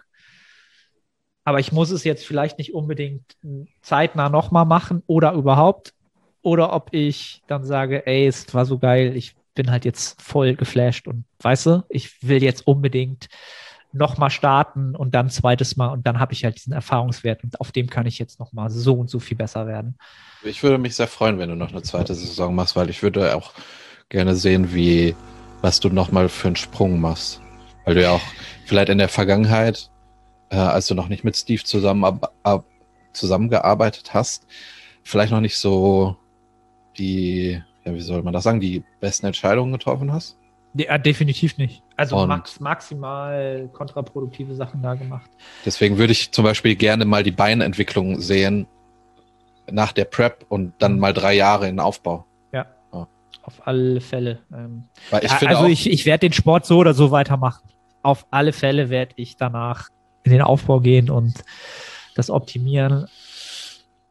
aber ich muss es jetzt vielleicht nicht unbedingt zeitnah nochmal machen oder überhaupt. Oder ob ich dann sage, ey, es war so geil, ich bin halt jetzt voll geflasht und weißt du, ich will jetzt unbedingt nochmal starten und dann zweites Mal und dann habe ich halt diesen Erfahrungswert und auf dem kann ich jetzt nochmal so und so viel besser werden. Ich würde mich sehr freuen, wenn du noch eine zweite Saison machst, weil ich würde auch gerne sehen, wie, was du nochmal für einen Sprung machst. Weil du ja auch vielleicht in der Vergangenheit äh, als du noch nicht mit Steve zusammen, zusammengearbeitet hast, vielleicht noch nicht so die, ja, wie soll man das sagen, die besten Entscheidungen getroffen hast? Ja, definitiv nicht. Also max, maximal kontraproduktive Sachen da gemacht. Deswegen würde ich zum Beispiel gerne mal die Beinentwicklung sehen nach der Prep und dann mal drei Jahre in Aufbau. Ja, ja. auf alle Fälle. Ähm, ich ja, also ich, ich werde den Sport so oder so weitermachen. Auf alle Fälle werde ich danach in den Aufbau gehen und das optimieren.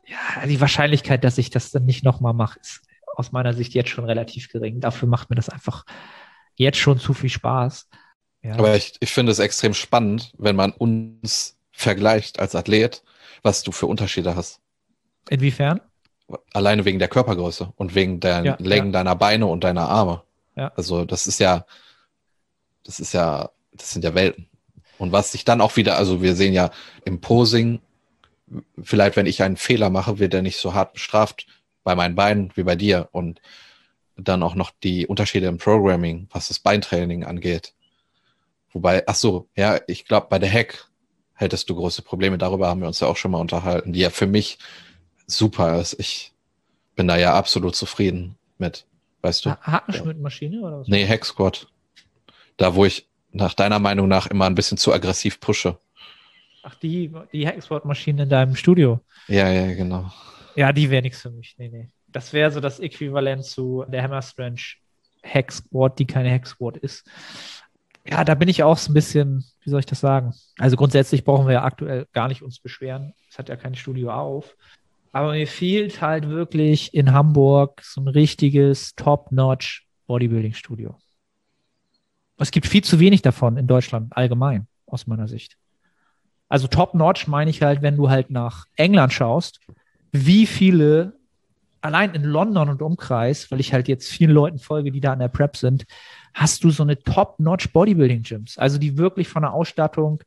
Ja, die Wahrscheinlichkeit, dass ich das dann nicht nochmal mache, ist aus meiner Sicht jetzt schon relativ gering. Dafür macht mir das einfach jetzt schon zu viel Spaß. Ja. Aber ich, ich finde es extrem spannend, wenn man uns vergleicht als Athlet, was du für Unterschiede hast. Inwiefern? Alleine wegen der Körpergröße und wegen der ja, Längen ja. deiner Beine und deiner Arme. Ja. Also das ist ja, das ist ja, das sind ja Welten. Und was sich dann auch wieder, also wir sehen ja im Posing, vielleicht wenn ich einen Fehler mache, wird er nicht so hart bestraft bei meinen Beinen wie bei dir. Und dann auch noch die Unterschiede im Programming, was das Beintraining angeht. Wobei, ach so, ja, ich glaube, bei der Hack hättest du große Probleme. Darüber haben wir uns ja auch schon mal unterhalten, die ja für mich super ist. Ich bin da ja absolut zufrieden mit, weißt du. Hakenschmidt-Maschine oder was? Nee, Hack Squad. Da, wo ich nach deiner Meinung nach immer ein bisschen zu aggressiv pushe. Ach, die, die Hacksport-Maschine in deinem Studio. Ja, ja, genau. Ja, die wäre nichts für mich. Nee, nee das wäre so das Äquivalent zu der Hammer Strange Squad, die keine Squad ist. Ja, da bin ich auch so ein bisschen, wie soll ich das sagen? Also grundsätzlich brauchen wir ja aktuell gar nicht uns beschweren. Es hat ja kein Studio auf. Aber mir fehlt halt wirklich in Hamburg so ein richtiges Top-Notch Bodybuilding-Studio. Es gibt viel zu wenig davon in Deutschland allgemein, aus meiner Sicht. Also Top-Notch meine ich halt, wenn du halt nach England schaust, wie viele allein in London und Umkreis, weil ich halt jetzt vielen Leuten folge, die da an der Prep sind, hast du so eine Top-Notch Bodybuilding-Gyms. Also die wirklich von der Ausstattung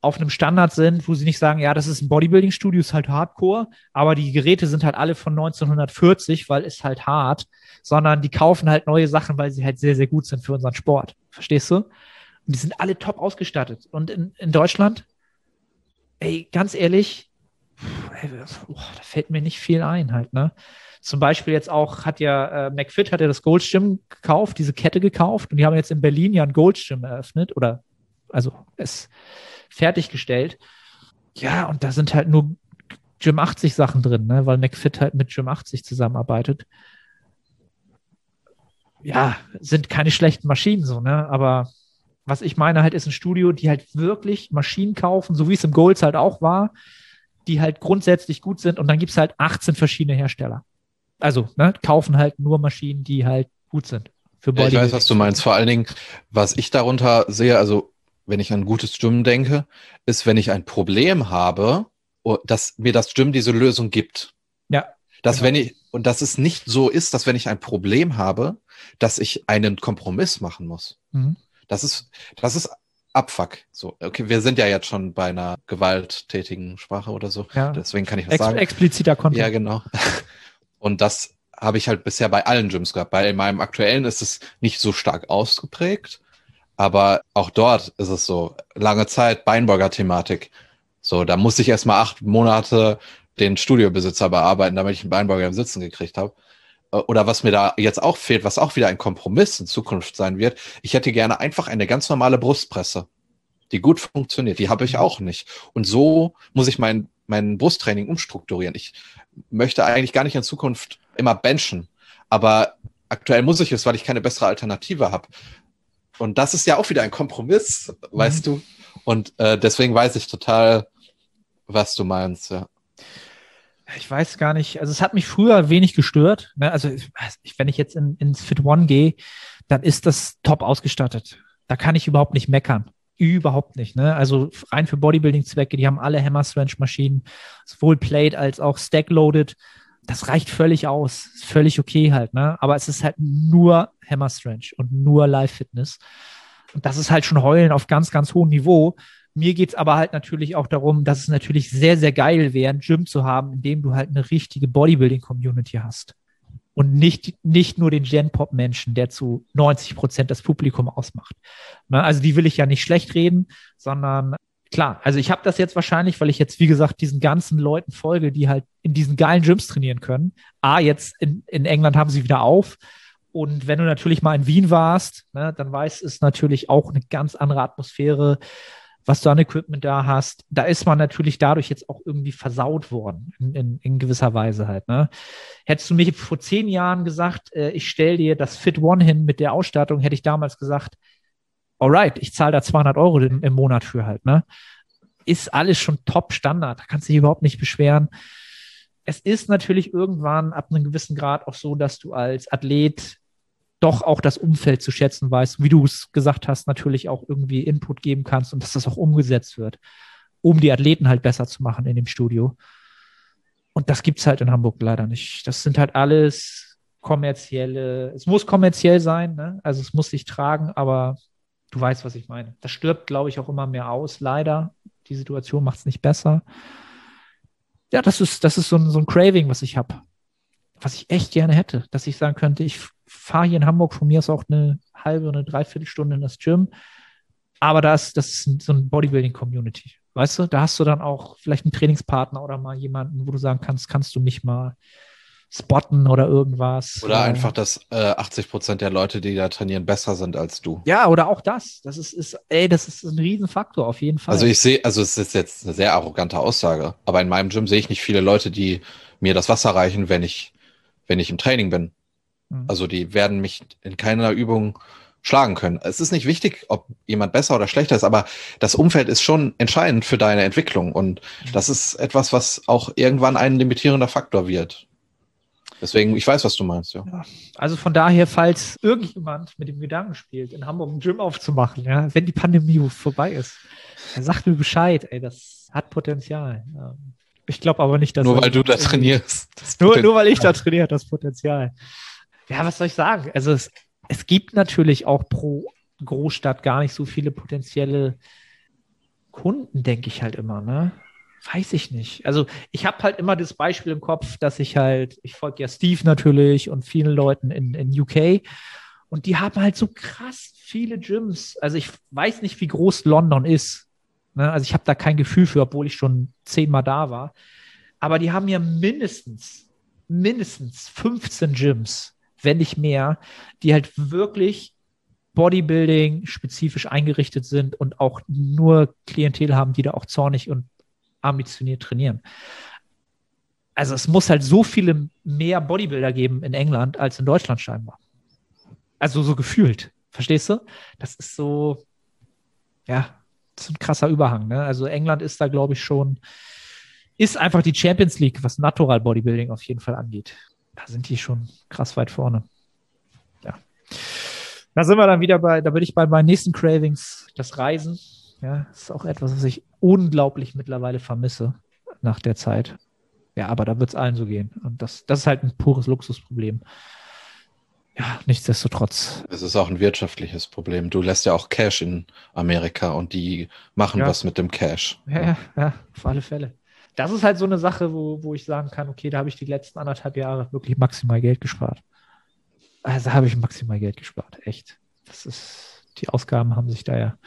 auf einem Standard sind, wo sie nicht sagen, ja, das ist ein Bodybuilding-Studio, ist halt Hardcore, aber die Geräte sind halt alle von 1940, weil es halt hart, sondern die kaufen halt neue Sachen, weil sie halt sehr, sehr gut sind für unseren Sport. Verstehst du? Und die sind alle top ausgestattet. Und in, in Deutschland, ey, ganz ehrlich, oh, da fällt mir nicht viel ein halt, ne? Zum Beispiel jetzt auch hat ja äh, McFit hat ja das Gold gekauft, diese Kette gekauft und die haben jetzt in Berlin ja ein Gold eröffnet oder also es fertiggestellt. Ja, und da sind halt nur Gym 80 Sachen drin, ne? weil McFit halt mit Gym 80 zusammenarbeitet. Ja, sind keine schlechten Maschinen so, ne? Aber was ich meine halt ist ein Studio, die halt wirklich Maschinen kaufen, so wie es im Golds halt auch war, die halt grundsätzlich gut sind und dann gibt es halt 18 verschiedene Hersteller. Also, ne, kaufen halt nur Maschinen, die halt gut sind. Für ja, ich weiß, was du meinst. Vor allen Dingen, was ich darunter sehe, also wenn ich an gutes Gym denke, ist, wenn ich ein Problem habe, oh, dass mir das Gym diese Lösung gibt. Ja. Dass genau. wenn ich, und dass es nicht so ist, dass wenn ich ein Problem habe, dass ich einen Kompromiss machen muss. Mhm. Das ist, das ist Abfuck. So, okay, wir sind ja jetzt schon bei einer gewalttätigen Sprache oder so. Ja. Deswegen kann ich das Ex sagen. Expliziter Content. Ja, genau. <laughs> Und das habe ich halt bisher bei allen Gyms gehabt. Bei meinem aktuellen ist es nicht so stark ausgeprägt, aber auch dort ist es so lange Zeit Beinburger-Thematik. So, da musste ich erstmal acht Monate den Studiobesitzer bearbeiten, damit ich einen Beinburger im Sitzen gekriegt habe. Äh, oder was mir da jetzt auch fehlt, was auch wieder ein Kompromiss in Zukunft sein wird, ich hätte gerne einfach eine ganz normale Brustpresse, die gut funktioniert. Die habe ich auch nicht. Und so muss ich mein, mein Brusttraining umstrukturieren. Ich möchte eigentlich gar nicht in Zukunft immer benchen, aber aktuell muss ich es, weil ich keine bessere Alternative habe. Und das ist ja auch wieder ein Kompromiss, mhm. weißt du? Und äh, deswegen weiß ich total, was du meinst, ja ich weiß gar nicht, also es hat mich früher wenig gestört. Ne? Also ich, wenn ich jetzt in, ins Fit One gehe, dann ist das top ausgestattet. Da kann ich überhaupt nicht meckern. Überhaupt nicht. Ne? Also rein für Bodybuilding-Zwecke, die haben alle Hammer Strength Maschinen, sowohl Plate als auch Stack-Loaded. Das reicht völlig aus. Ist völlig okay halt, ne? Aber es ist halt nur Hammer Strength und nur Live Fitness. Und das ist halt schon Heulen auf ganz, ganz hohem Niveau. Mir geht's aber halt natürlich auch darum, dass es natürlich sehr, sehr geil wäre, ein Gym zu haben, in dem du halt eine richtige Bodybuilding-Community hast. Und nicht, nicht nur den Gen-Pop-Menschen, der zu 90 Prozent das Publikum ausmacht. Ne? Also die will ich ja nicht schlecht reden, sondern klar, also ich habe das jetzt wahrscheinlich, weil ich jetzt, wie gesagt, diesen ganzen Leuten folge, die halt in diesen geilen Gyms trainieren können. A, jetzt in, in England haben sie wieder auf. Und wenn du natürlich mal in Wien warst, ne, dann weißt es natürlich auch eine ganz andere Atmosphäre, was du an Equipment da hast. Da ist man natürlich dadurch jetzt auch irgendwie versaut worden, in, in, in gewisser Weise halt. Ne? Hättest du mir vor zehn Jahren gesagt, äh, ich stell dir das Fit One hin mit der Ausstattung, hätte ich damals gesagt, alright, ich zahle da 200 Euro im, im Monat für halt, ne? Ist alles schon top Standard, da kannst du dich überhaupt nicht beschweren. Es ist natürlich irgendwann ab einem gewissen Grad auch so, dass du als Athlet doch auch das Umfeld zu schätzen weißt, wie du es gesagt hast, natürlich auch irgendwie Input geben kannst und dass das auch umgesetzt wird, um die Athleten halt besser zu machen in dem Studio. Und das gibt's halt in Hamburg leider nicht. Das sind halt alles kommerzielle, es muss kommerziell sein, ne? also es muss sich tragen, aber du weißt, was ich meine. Das stirbt, glaube ich, auch immer mehr aus, leider. Die Situation macht es nicht besser. Ja, das ist, das ist so ein, so ein Craving, was ich habe. Was ich echt gerne hätte, dass ich sagen könnte, ich fahre hier in Hamburg von mir aus auch eine halbe oder eine Dreiviertelstunde in das Gym. Aber das, das ist so ein Bodybuilding-Community. Weißt du, da hast du dann auch vielleicht einen Trainingspartner oder mal jemanden, wo du sagen kannst, kannst du mich mal spotten oder irgendwas. Oder einfach, dass äh, 80 Prozent der Leute, die da trainieren, besser sind als du. Ja, oder auch das. Das ist, ist ey, das ist ein Riesenfaktor auf jeden Fall. Also ich sehe, also es ist jetzt eine sehr arrogante Aussage, aber in meinem Gym sehe ich nicht viele Leute, die mir das Wasser reichen, wenn ich, wenn ich im Training bin. Mhm. Also die werden mich in keiner Übung schlagen können. Es ist nicht wichtig, ob jemand besser oder schlechter ist, aber das Umfeld ist schon entscheidend für deine Entwicklung und mhm. das ist etwas, was auch irgendwann ein limitierender Faktor wird. Deswegen, ich weiß, was du meinst, ja. ja. Also von daher, falls irgendjemand mit dem Gedanken spielt, in Hamburg ein Gym aufzumachen, ja, wenn die Pandemie vorbei ist, dann sagt mir Bescheid, ey, das hat Potenzial. Ja. Ich glaube aber nicht, dass. Nur weil du da trainierst. Nur, nur weil ich da trainiere, das Potenzial. Ja, was soll ich sagen? Also es, es gibt natürlich auch pro Großstadt gar nicht so viele potenzielle Kunden, denke ich halt immer, ne? Weiß ich nicht. Also ich habe halt immer das Beispiel im Kopf, dass ich halt, ich folge ja Steve natürlich und vielen Leuten in, in UK und die haben halt so krass viele Gyms. Also ich weiß nicht, wie groß London ist. Ne? Also ich habe da kein Gefühl für, obwohl ich schon zehnmal da war. Aber die haben ja mindestens, mindestens 15 Gyms, wenn nicht mehr, die halt wirklich Bodybuilding spezifisch eingerichtet sind und auch nur Klientel haben, die da auch zornig und ambitioniert trainieren. Also es muss halt so viele mehr Bodybuilder geben in England als in Deutschland scheinbar. Also so gefühlt. Verstehst du? Das ist so, ja, das ist ein krasser Überhang. Ne? Also England ist da, glaube ich, schon, ist einfach die Champions League, was Natural Bodybuilding auf jeden Fall angeht. Da sind die schon krass weit vorne. Ja. Da sind wir dann wieder bei, da bin ich bei meinen nächsten Cravings, das Reisen. Ja, das ist auch etwas, was ich unglaublich mittlerweile vermisse nach der Zeit. Ja, aber da wird es allen so gehen. Und das, das ist halt ein pures Luxusproblem. Ja, nichtsdestotrotz. Es ist auch ein wirtschaftliches Problem. Du lässt ja auch Cash in Amerika und die machen ja. was mit dem Cash. Ja, ja, ja, auf alle Fälle. Das ist halt so eine Sache, wo, wo ich sagen kann, okay, da habe ich die letzten anderthalb Jahre wirklich maximal Geld gespart. Also habe ich maximal Geld gespart, echt. Das ist, die Ausgaben haben sich da ja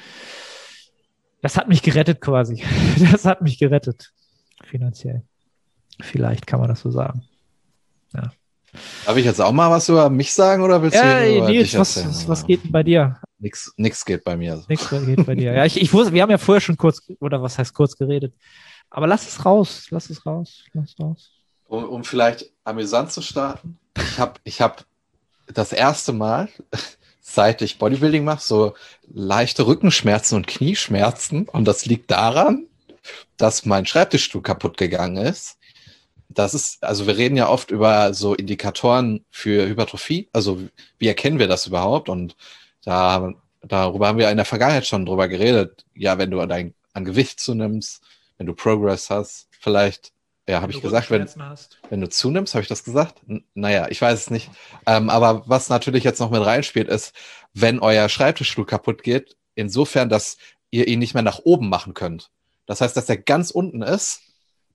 das hat mich gerettet quasi. <laughs> Das hat mich gerettet. Finanziell. Vielleicht kann man das so sagen. Ja. Darf ich jetzt auch mal was über mich sagen oder willst ja, du über Nils, was, was, was, geht denn bei dir? Nix, nix geht bei mir. Nix geht bei dir. Ja, ich, ich wusste, wir haben ja vorher schon kurz, oder was heißt kurz geredet. Aber lass es raus, lass es raus, lass es raus. Um, um vielleicht amüsant zu starten. Ich habe ich hab das erste Mal <laughs> seit ich Bodybuilding mache, so leichte Rückenschmerzen und Knieschmerzen. Und das liegt daran, dass mein Schreibtischstuhl kaputt gegangen ist. Das ist, also wir reden ja oft über so Indikatoren für Hypertrophie. Also wie erkennen wir das überhaupt? Und da, darüber haben wir in der Vergangenheit schon drüber geredet. Ja, wenn du an, an Gewicht zunimmst, wenn du Progress hast, vielleicht ja, habe ich gesagt, wenn, wenn du zunimmst, habe ich das gesagt? N naja, ich weiß es nicht. Ähm, aber was natürlich jetzt noch mit reinspielt, ist, wenn euer Schreibtischstuhl kaputt geht, insofern, dass ihr ihn nicht mehr nach oben machen könnt. Das heißt, dass er ganz unten ist,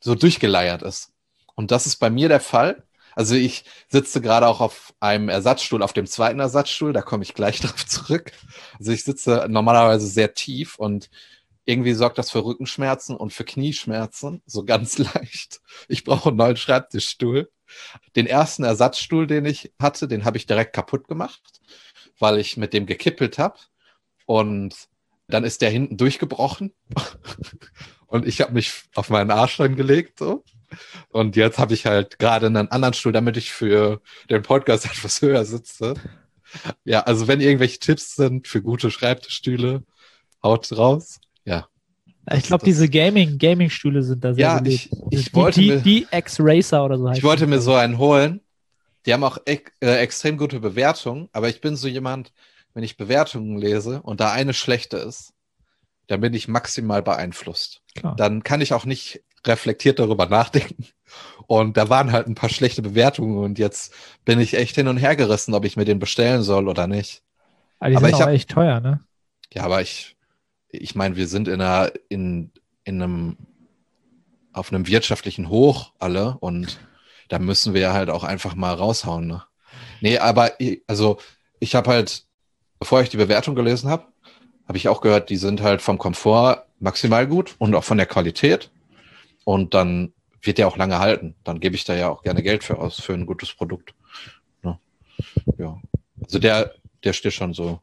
so durchgeleiert ist. Und das ist bei mir der Fall. Also ich sitze gerade auch auf einem Ersatzstuhl, auf dem zweiten Ersatzstuhl, da komme ich gleich <laughs> drauf zurück. Also ich sitze normalerweise sehr tief und irgendwie sorgt das für Rückenschmerzen und für Knieschmerzen, so ganz <laughs> leicht. Ich brauche einen neuen Schreibtischstuhl. Den ersten Ersatzstuhl, den ich hatte, den habe ich direkt kaputt gemacht, weil ich mit dem gekippelt habe. Und dann ist der hinten durchgebrochen. <laughs> und ich habe mich auf meinen Arsch dann gelegt. So. Und jetzt habe ich halt gerade einen anderen Stuhl, damit ich für den Podcast <laughs> etwas höher sitze. Ja, also wenn irgendwelche Tipps sind für gute Schreibtischstühle, haut raus. Ja. Ich glaube, diese Gaming, Gaming-Stühle sind da sehr Ja, beliebt. ich, ich die, wollte die, mir, die X-Racer oder so heißt ich wollte mir so einen holen. Die haben auch ex äh, extrem gute Bewertungen, aber ich bin so jemand, wenn ich Bewertungen lese und da eine schlechte ist, dann bin ich maximal beeinflusst. Klar. Dann kann ich auch nicht reflektiert darüber nachdenken. Und da waren halt ein paar schlechte Bewertungen und jetzt bin ich echt hin und her gerissen, ob ich mir den bestellen soll oder nicht. Aber die aber sind ich auch hab- echt teuer, ne? Ja, aber ich, ich meine, wir sind in einer, in, in einem, auf einem wirtschaftlichen Hoch alle und da müssen wir halt auch einfach mal raushauen. Ne? Nee, aber also ich habe halt, bevor ich die Bewertung gelesen habe, habe ich auch gehört, die sind halt vom Komfort maximal gut und auch von der Qualität. Und dann wird der auch lange halten. Dann gebe ich da ja auch gerne Geld für aus, für ein gutes Produkt. Ne? Ja. Also der, der steht schon so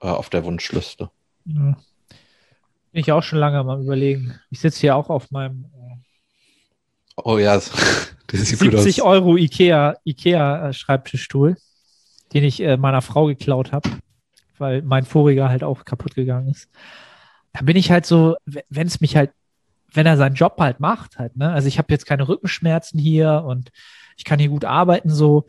äh, auf der Wunschliste. Ja. Bin ich auch schon lange mal überlegen. Ich sitze hier auch auf meinem äh, Oh ja, <laughs> der sieht gut 70 aus. Euro Ikea, Ikea äh, Schreibtischstuhl, den ich äh, meiner Frau geklaut habe, weil mein voriger halt auch kaputt gegangen ist. Da bin ich halt so, wenn es mich halt, wenn er seinen Job halt macht, halt, ne? Also ich habe jetzt keine Rückenschmerzen hier und ich kann hier gut arbeiten, so,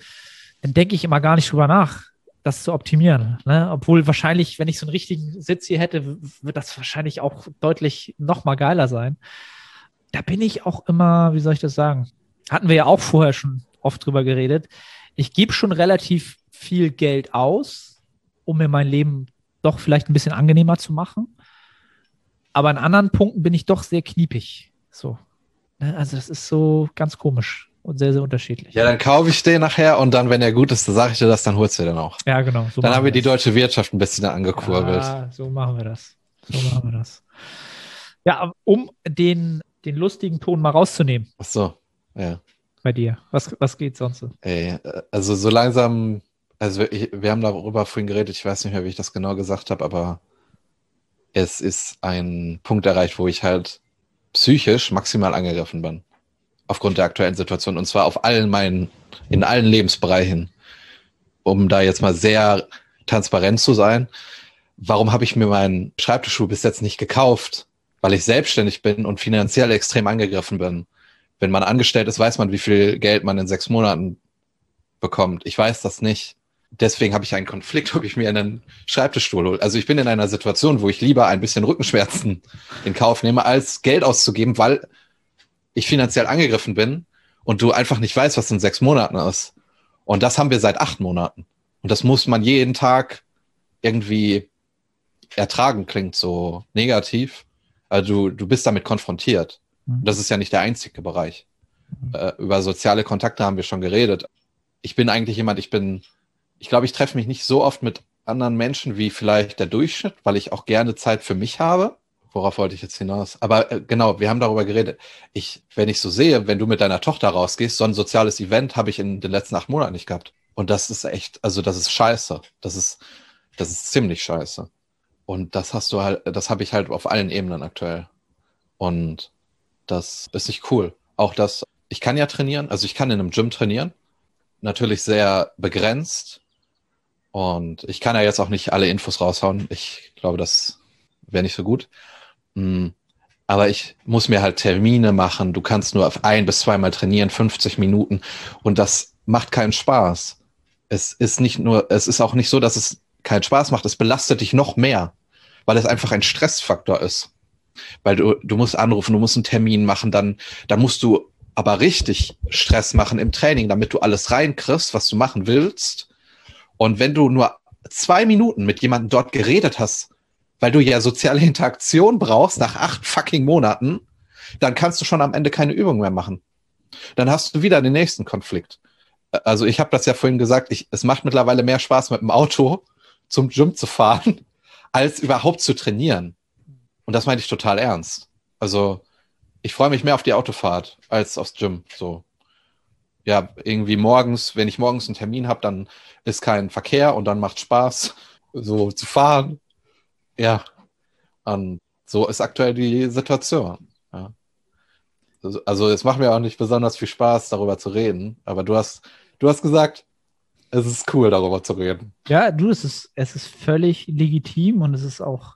dann denke ich immer gar nicht drüber nach, das zu optimieren. Ne? Obwohl wahrscheinlich, wenn ich so einen richtigen Sitz hier hätte, wird das wahrscheinlich auch deutlich noch mal geiler sein. Da bin ich auch immer, wie soll ich das sagen? Hatten wir ja auch vorher schon oft drüber geredet. Ich gebe schon relativ viel Geld aus, um mir mein Leben doch vielleicht ein bisschen angenehmer zu machen. Aber in anderen Punkten bin ich doch sehr kniepig. So. Ne? Also das ist so ganz komisch und sehr, sehr unterschiedlich. Ja, dann kaufe ich den nachher und dann, wenn er gut ist, dann sage ich dir das, dann holst du den auch. Ja, genau. So dann haben wir die deutsche Wirtschaft ein bisschen angekurbelt. Ja, so machen wir das. So machen wir das. Ja, um den, den lustigen Ton mal rauszunehmen Ach so, ja. bei dir. Was, was geht sonst so? Ey, also so langsam, also wir, ich, wir haben darüber vorhin geredet, ich weiß nicht mehr, wie ich das genau gesagt habe, aber es ist ein Punkt erreicht, wo ich halt psychisch maximal angegriffen bin. Aufgrund der aktuellen Situation. Und zwar auf allen meinen, in allen Lebensbereichen. Um da jetzt mal sehr transparent zu sein. Warum habe ich mir meinen Schreibtischstuhl bis jetzt nicht gekauft? Weil ich selbstständig bin und finanziell extrem angegriffen bin. Wenn man angestellt ist, weiß man, wie viel Geld man in sechs Monaten bekommt. Ich weiß das nicht. Deswegen habe ich einen Konflikt, ob ich mir einen Schreibtischstuhl hole. Also ich bin in einer Situation, wo ich lieber ein bisschen Rückenschmerzen in Kauf nehme, als Geld auszugeben, weil ich finanziell angegriffen bin und du einfach nicht weißt, was in sechs Monaten ist. Und das haben wir seit acht Monaten. Und das muss man jeden Tag irgendwie ertragen, klingt so negativ. Also du, du bist damit konfrontiert. Mhm. Und das ist ja nicht der einzige Bereich. Äh, über soziale Kontakte haben wir schon geredet. Ich bin eigentlich jemand, ich bin, ich glaube, ich treffe mich nicht so oft mit anderen Menschen wie vielleicht der Durchschnitt, weil ich auch gerne Zeit für mich habe. Worauf wollte ich jetzt hinaus? Aber äh, genau, wir haben darüber geredet. Ich, wenn ich so sehe, wenn du mit deiner Tochter rausgehst, so ein soziales Event habe ich in den letzten acht Monaten nicht gehabt. Und das ist echt, also das ist scheiße. Das ist, das ist ziemlich scheiße. Und das hast du halt, das habe ich halt auf allen Ebenen aktuell. Und das ist nicht cool. Auch das, ich kann ja trainieren, also ich kann in einem Gym trainieren. Natürlich sehr begrenzt. Und ich kann ja jetzt auch nicht alle Infos raushauen. Ich glaube, das wäre nicht so gut. Mm, Aber ich muss mir halt Termine machen. Du kannst nur auf ein bis zweimal trainieren, 50 Minuten. Und das macht keinen Spaß. Es ist nicht nur, es ist auch nicht so, dass es keinen Spaß macht. Es belastet dich noch mehr, weil es einfach ein Stressfaktor ist. Weil du, du musst anrufen, du musst einen Termin machen, dann, dann musst du aber richtig Stress machen im Training, damit du alles reinkriegst, was du machen willst. Und wenn du nur zwei Minuten mit jemandem dort geredet hast, weil du ja soziale Interaktion brauchst nach acht fucking Monaten, dann kannst du schon am Ende keine Übung mehr machen. Dann hast du wieder den nächsten Konflikt. Also ich habe das ja vorhin gesagt, ich, es macht mittlerweile mehr Spaß mit dem Auto zum Gym zu fahren, <laughs> als überhaupt zu trainieren. Und das meine ich total ernst. Also, ich freue mich mehr auf die Autofahrt als aufs Gym. So. Ja, irgendwie morgens, wenn ich morgens einen Termin habe, dann ist kein Verkehr und dann macht Spaß, so zu fahren. Ja. Und so ist aktuell die Situation. Ja. Also, also es macht mir auch nicht besonders viel Spaß, darüber zu reden. Aber du hast, du hast gesagt, es ist cool, darüber zu reden. Ja, du, es ist, es ist völlig legitim und es ist auch,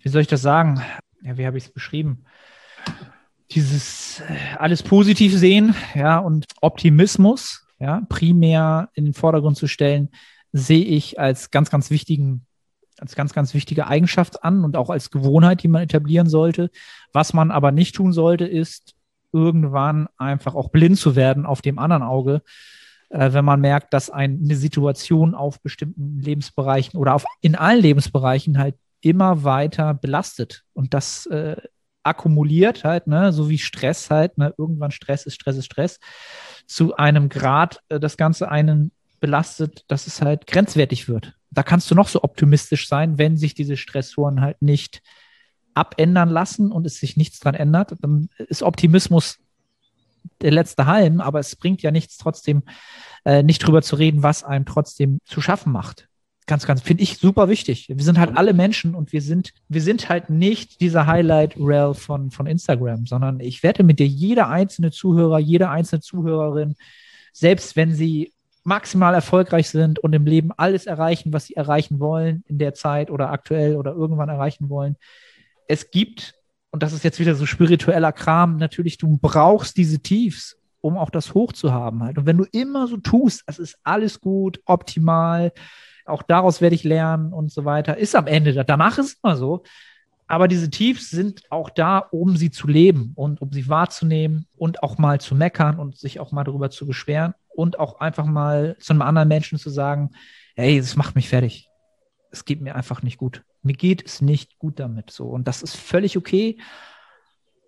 wie soll ich das sagen? Ja, wie habe ich es beschrieben? Dieses äh, alles positiv sehen, ja, und Optimismus, ja, primär in den Vordergrund zu stellen, sehe ich als ganz, ganz wichtigen als ganz, ganz wichtige Eigenschaft an und auch als Gewohnheit, die man etablieren sollte. Was man aber nicht tun sollte, ist irgendwann einfach auch blind zu werden auf dem anderen Auge, äh, wenn man merkt, dass eine Situation auf bestimmten Lebensbereichen oder auf in allen Lebensbereichen halt immer weiter belastet und das äh, akkumuliert halt, ne, so wie Stress halt, ne, irgendwann Stress ist Stress ist Stress, zu einem Grad äh, das Ganze einen belastet, dass es halt grenzwertig wird. Da kannst du noch so optimistisch sein, wenn sich diese Stressoren halt nicht abändern lassen und es sich nichts dran ändert, dann ist Optimismus der letzte Halm, aber es bringt ja nichts trotzdem, äh, nicht drüber zu reden, was einem trotzdem zu schaffen macht. Ganz, ganz, finde ich super wichtig. Wir sind halt alle Menschen und wir sind, wir sind halt nicht dieser Highlight-Rail von, von Instagram, sondern ich wette mit dir, jeder einzelne Zuhörer, jede einzelne Zuhörerin, selbst wenn sie maximal erfolgreich sind und im Leben alles erreichen, was sie erreichen wollen in der Zeit oder aktuell oder irgendwann erreichen wollen, es gibt, und das ist jetzt wieder so spiritueller Kram, natürlich, du brauchst diese Tiefs, um auch das Hoch zu haben halt. Und wenn du immer so tust, es ist alles gut, optimal, auch daraus werde ich lernen und so weiter, ist am Ende, danach ist es immer so. Aber diese Tiefs sind auch da, um sie zu leben und um sie wahrzunehmen und auch mal zu meckern und sich auch mal darüber zu beschweren und auch einfach mal zu einem anderen Menschen zu sagen, hey, das macht mich fertig. Es geht mir einfach nicht gut mir geht es nicht gut damit so. Und das ist völlig okay.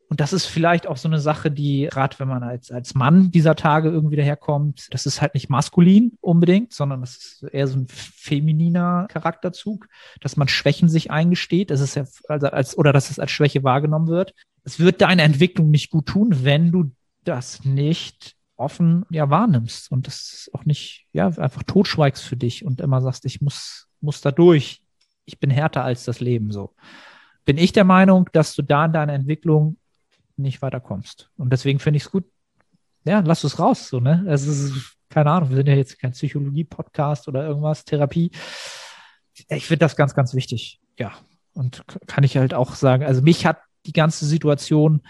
Und das ist vielleicht auch so eine Sache, die, gerade wenn man als, als Mann dieser Tage irgendwie daherkommt, das ist halt nicht maskulin unbedingt, sondern das ist eher so ein femininer Charakterzug, dass man Schwächen sich eingesteht, das ist ja, also als, oder dass es als Schwäche wahrgenommen wird. Es wird deine Entwicklung nicht gut tun, wenn du das nicht offen ja wahrnimmst und das auch nicht ja einfach totschweigst für dich und immer sagst, ich muss muss da durch ich bin härter als das Leben so. Bin ich der Meinung, dass du da in deiner Entwicklung nicht weiterkommst. Und deswegen finde ich es gut, ja, lass es raus, so, ne? Es ist, keine Ahnung, wir sind ja jetzt kein Psychologie-Podcast oder irgendwas, Therapie. Ich finde das ganz, ganz wichtig, ja. Und kann ich halt auch sagen, also mich hat die ganze Situation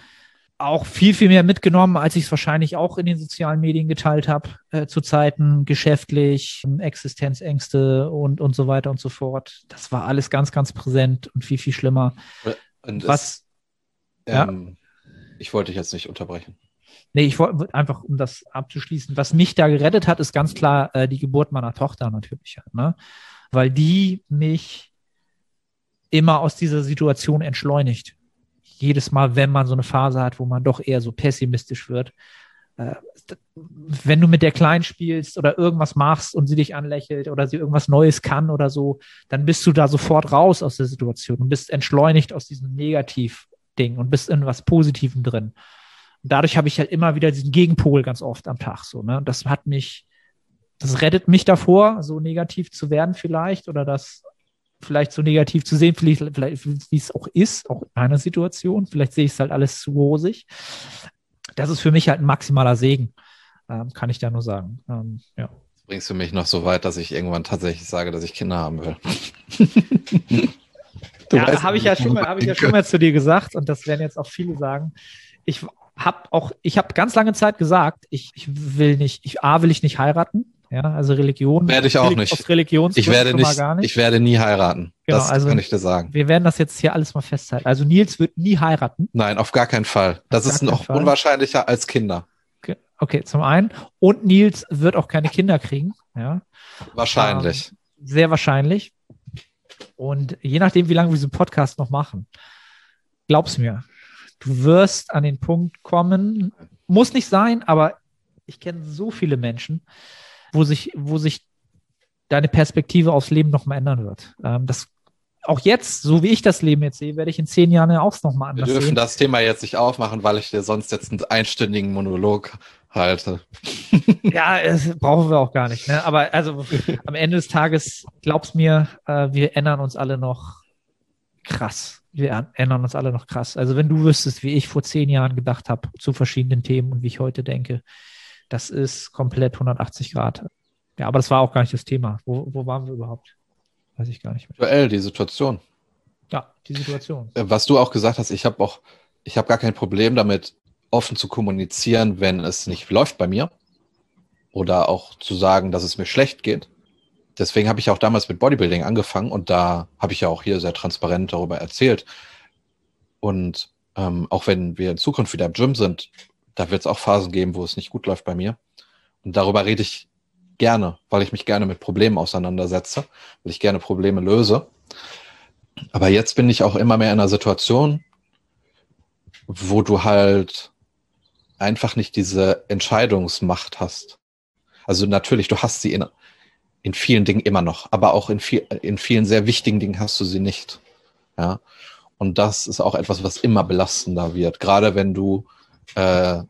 auch viel, viel mehr mitgenommen, als ich es wahrscheinlich auch in den sozialen Medien geteilt habe, äh, zu Zeiten geschäftlich, Existenzängste und, und so weiter und so fort. Das war alles ganz, ganz präsent und viel, viel schlimmer. Und Was? Es, ähm, ja? Ich wollte dich jetzt nicht unterbrechen. Nee, ich wollte einfach, um das abzuschließen, was mich da gerettet hat, ist ganz klar äh, die Geburt meiner Tochter natürlich. Ne? Weil die mich immer aus dieser Situation entschleunigt jedes Mal, wenn man so eine Phase hat, wo man doch eher so pessimistisch wird, äh, wenn du mit der Kleinen spielst oder irgendwas machst und sie dich anlächelt oder sie irgendwas Neues kann oder so, dann bist du da sofort raus aus der Situation und bist entschleunigt aus diesem Negativ-Ding und bist in was Positivem drin. Und dadurch habe ich halt immer wieder diesen Gegenpol ganz oft am Tag so. Ne? Das hat mich, das rettet mich davor, so negativ zu werden vielleicht oder das vielleicht so negativ zu sehen, vielleicht, vielleicht wie es auch ist, auch in meiner Situation. Vielleicht sehe ich es halt alles zu rosig. Das ist für mich halt ein maximaler Segen, ähm, kann ich da nur sagen. Ähm, ja. Bringst du mich noch so weit, dass ich irgendwann tatsächlich sage, dass ich Kinder haben will? <laughs> ja, habe ich ja schon mal, habe ich ja schon mal zu dir gesagt und das werden jetzt auch viele sagen. Ich habe auch, ich habe ganz lange Zeit gesagt, ich, ich will nicht, ich A will ich nicht heiraten, ja, also Religion. Werde ich auch nicht. ich werde nicht, nicht, Ich werde nie heiraten. Genau, das also kann ich dir sagen. Wir werden das jetzt hier alles mal festhalten. Also Nils wird nie heiraten. Nein, auf gar keinen Fall. Das auf ist noch Fall. unwahrscheinlicher als Kinder. Okay. okay, zum einen. Und Nils wird auch keine Kinder kriegen. Ja. Wahrscheinlich. Ähm, sehr wahrscheinlich. Und je nachdem, wie lange wir diesen Podcast noch machen, glaub's mir, du wirst an den Punkt kommen, muss nicht sein, aber ich kenne so viele Menschen, wo sich, wo sich deine Perspektive aufs Leben nochmal ändern wird. Ähm, das auch jetzt, so wie ich das Leben jetzt sehe, werde ich in zehn Jahren ja auch nochmal anders Wir dürfen sehen. das Thema jetzt nicht aufmachen, weil ich dir sonst jetzt einen einstündigen Monolog halte. <laughs> Ja, das brauchen wir auch gar nicht. Ne? Aber also am Ende des Tages, glaub's mir, äh, wir ändern uns alle noch krass. Wir ändern uns alle noch krass. Also wenn du wüsstest, wie ich vor zehn Jahren gedacht habe zu verschiedenen Themen und wie ich heute denke, das ist komplett 180 Grad. Ja, aber das war auch gar nicht das Thema. Wo, wo waren wir überhaupt? Weiß ich gar nicht mehr. Aktuell die Situation. Ja, die Situation. Äh, Was du auch gesagt hast, ich habe auch, ich habe gar kein Problem damit, offen zu kommunizieren, wenn es nicht läuft bei mir. Oder auch zu sagen, dass es mir schlecht geht. Deswegen habe ich auch damals mit Bodybuilding angefangen und da habe ich ja auch hier sehr transparent darüber erzählt. Und ähm, auch wenn wir in Zukunft wieder im Gym sind, da wird es auch Phasen geben, wo es nicht gut läuft bei mir. Und darüber rede ich gerne, weil ich mich gerne mit Problemen auseinandersetze, weil ich gerne Probleme löse. Aber jetzt bin ich auch immer mehr in einer Situation, wo du halt einfach nicht diese Entscheidungsmacht hast. Also natürlich, du hast sie in, in vielen Dingen immer noch, aber auch in, viel, in vielen sehr wichtigen Dingen hast du sie nicht. Ja. Und das ist auch etwas, was immer belastender wird, gerade wenn du äh,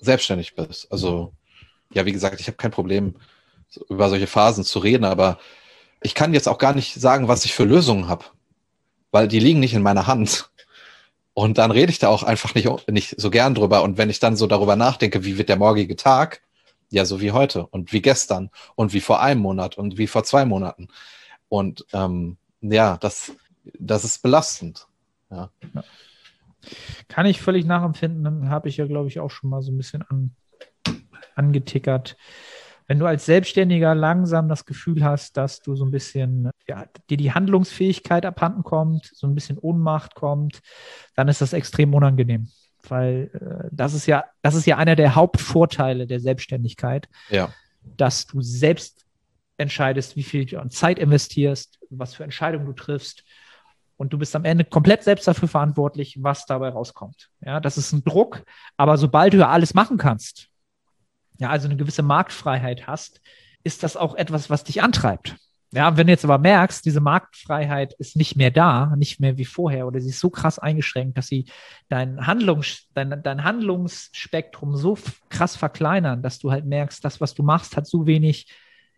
selbstständig bist. Also, ja, wie gesagt, ich habe kein Problem, über solche Phasen zu reden, aber ich kann jetzt auch gar nicht sagen, was ich für Lösungen habe, weil die liegen nicht in meiner Hand. Und dann rede ich da auch einfach nicht, nicht so gern drüber. Und wenn ich dann so darüber nachdenke, wie wird der morgige Tag, ja, so wie heute und wie gestern und wie vor einem Monat und wie vor zwei Monaten. Und ähm, ja, das, das ist belastend. Ja. Ja. Kann ich völlig nachempfinden, habe ich ja, glaube ich, auch schon mal so ein bisschen an, angetickert. Wenn du als Selbstständiger langsam das Gefühl hast, dass du so ein bisschen, ja, dir die Handlungsfähigkeit abhanden kommt, so ein bisschen Ohnmacht kommt, dann ist das extrem unangenehm. Weil äh, das ist ja, das ist ja einer der Hauptvorteile der Selbstständigkeit, Ja. dass du selbst entscheidest, wie viel du an Zeit investierst, was für Entscheidungen du triffst. Und du bist am Ende komplett selbst dafür verantwortlich, was dabei rauskommt. Ja, das ist ein Druck, aber sobald du ja alles machen kannst, ja, also eine gewisse Marktfreiheit hast, ist das auch etwas, was dich antreibt. Ja, wenn du jetzt aber merkst, diese Marktfreiheit ist nicht mehr da, nicht mehr wie vorher, oder sie ist so krass eingeschränkt, dass sie dein, Handlungs, dein, dein Handlungsspektrum so krass verkleinern, dass du halt merkst, das, was du machst, hat so wenig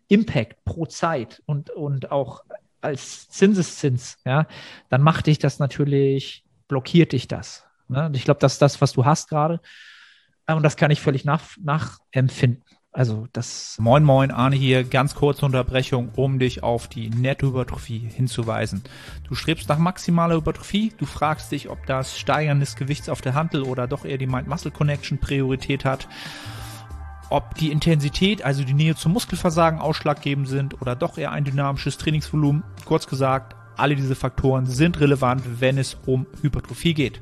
Impact pro Zeit und, und auch als Zinseszins, ja, dann macht dich das natürlich, blockiert dich das. Ne? Und ich glaube, das ist das, was du hast gerade. Und das kann ich völlig nach, nachempfinden. Also das Moin Moin, Arne hier, ganz kurze Unterbrechung, um dich auf die Nettohypertrophie hinzuweisen. Du strebst nach maximaler Hypertrophie, du fragst dich, ob das Steigern des Gewichts auf der Hantel oder doch eher die Mind-Muscle-Connection Priorität hat, ob die Intensität, also die Nähe zum Muskelversagen ausschlaggebend sind oder doch eher ein dynamisches Trainingsvolumen. Kurz gesagt, alle diese Faktoren sind relevant, wenn es um Hypertrophie geht.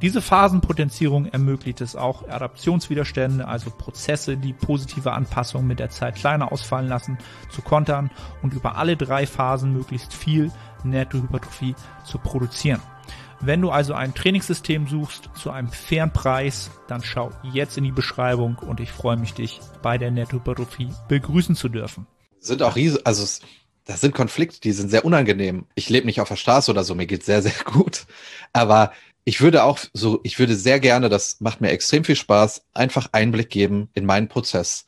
Diese Phasenpotenzierung ermöglicht es auch, Adaptionswiderstände, also Prozesse, die positive Anpassungen mit der Zeit kleiner ausfallen lassen, zu kontern und über alle drei Phasen möglichst viel Nettohypertrophie zu produzieren. Wenn du also ein Trainingssystem suchst zu einem fairen Preis, dann schau jetzt in die Beschreibung und ich freue mich, dich bei der Nettohypertrophie begrüßen zu dürfen. Sind auch riesig, also das sind Konflikte, die sind sehr unangenehm. Ich lebe nicht auf der Straße oder so, mir geht's sehr, sehr gut. Aber ich würde auch so, ich würde sehr gerne, das macht mir extrem viel Spaß, einfach Einblick geben in meinen Prozess.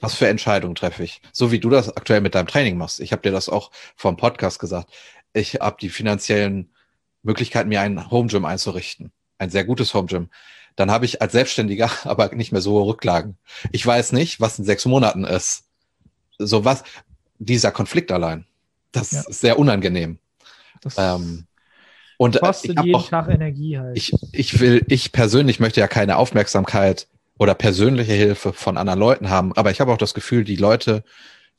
Was für Entscheidungen treffe ich? So wie du das aktuell mit deinem Training machst. Ich habe dir das auch vom Podcast gesagt. Ich habe die finanziellen Möglichkeiten, mir ein Home Gym einzurichten. Ein sehr gutes Home Gym. Dann habe ich als Selbstständiger <laughs> aber nicht mehr so hohe Rücklagen. Ich weiß nicht, was in sechs Monaten ist. So was, dieser Konflikt allein. Das Ja. ist sehr unangenehm. Das Ähm, und äh, kostet ich, jeden auch, Tag Energie halt. ich, ich will, ich persönlich möchte ja keine Aufmerksamkeit oder persönliche Hilfe von anderen Leuten haben, aber ich habe auch das Gefühl, die Leute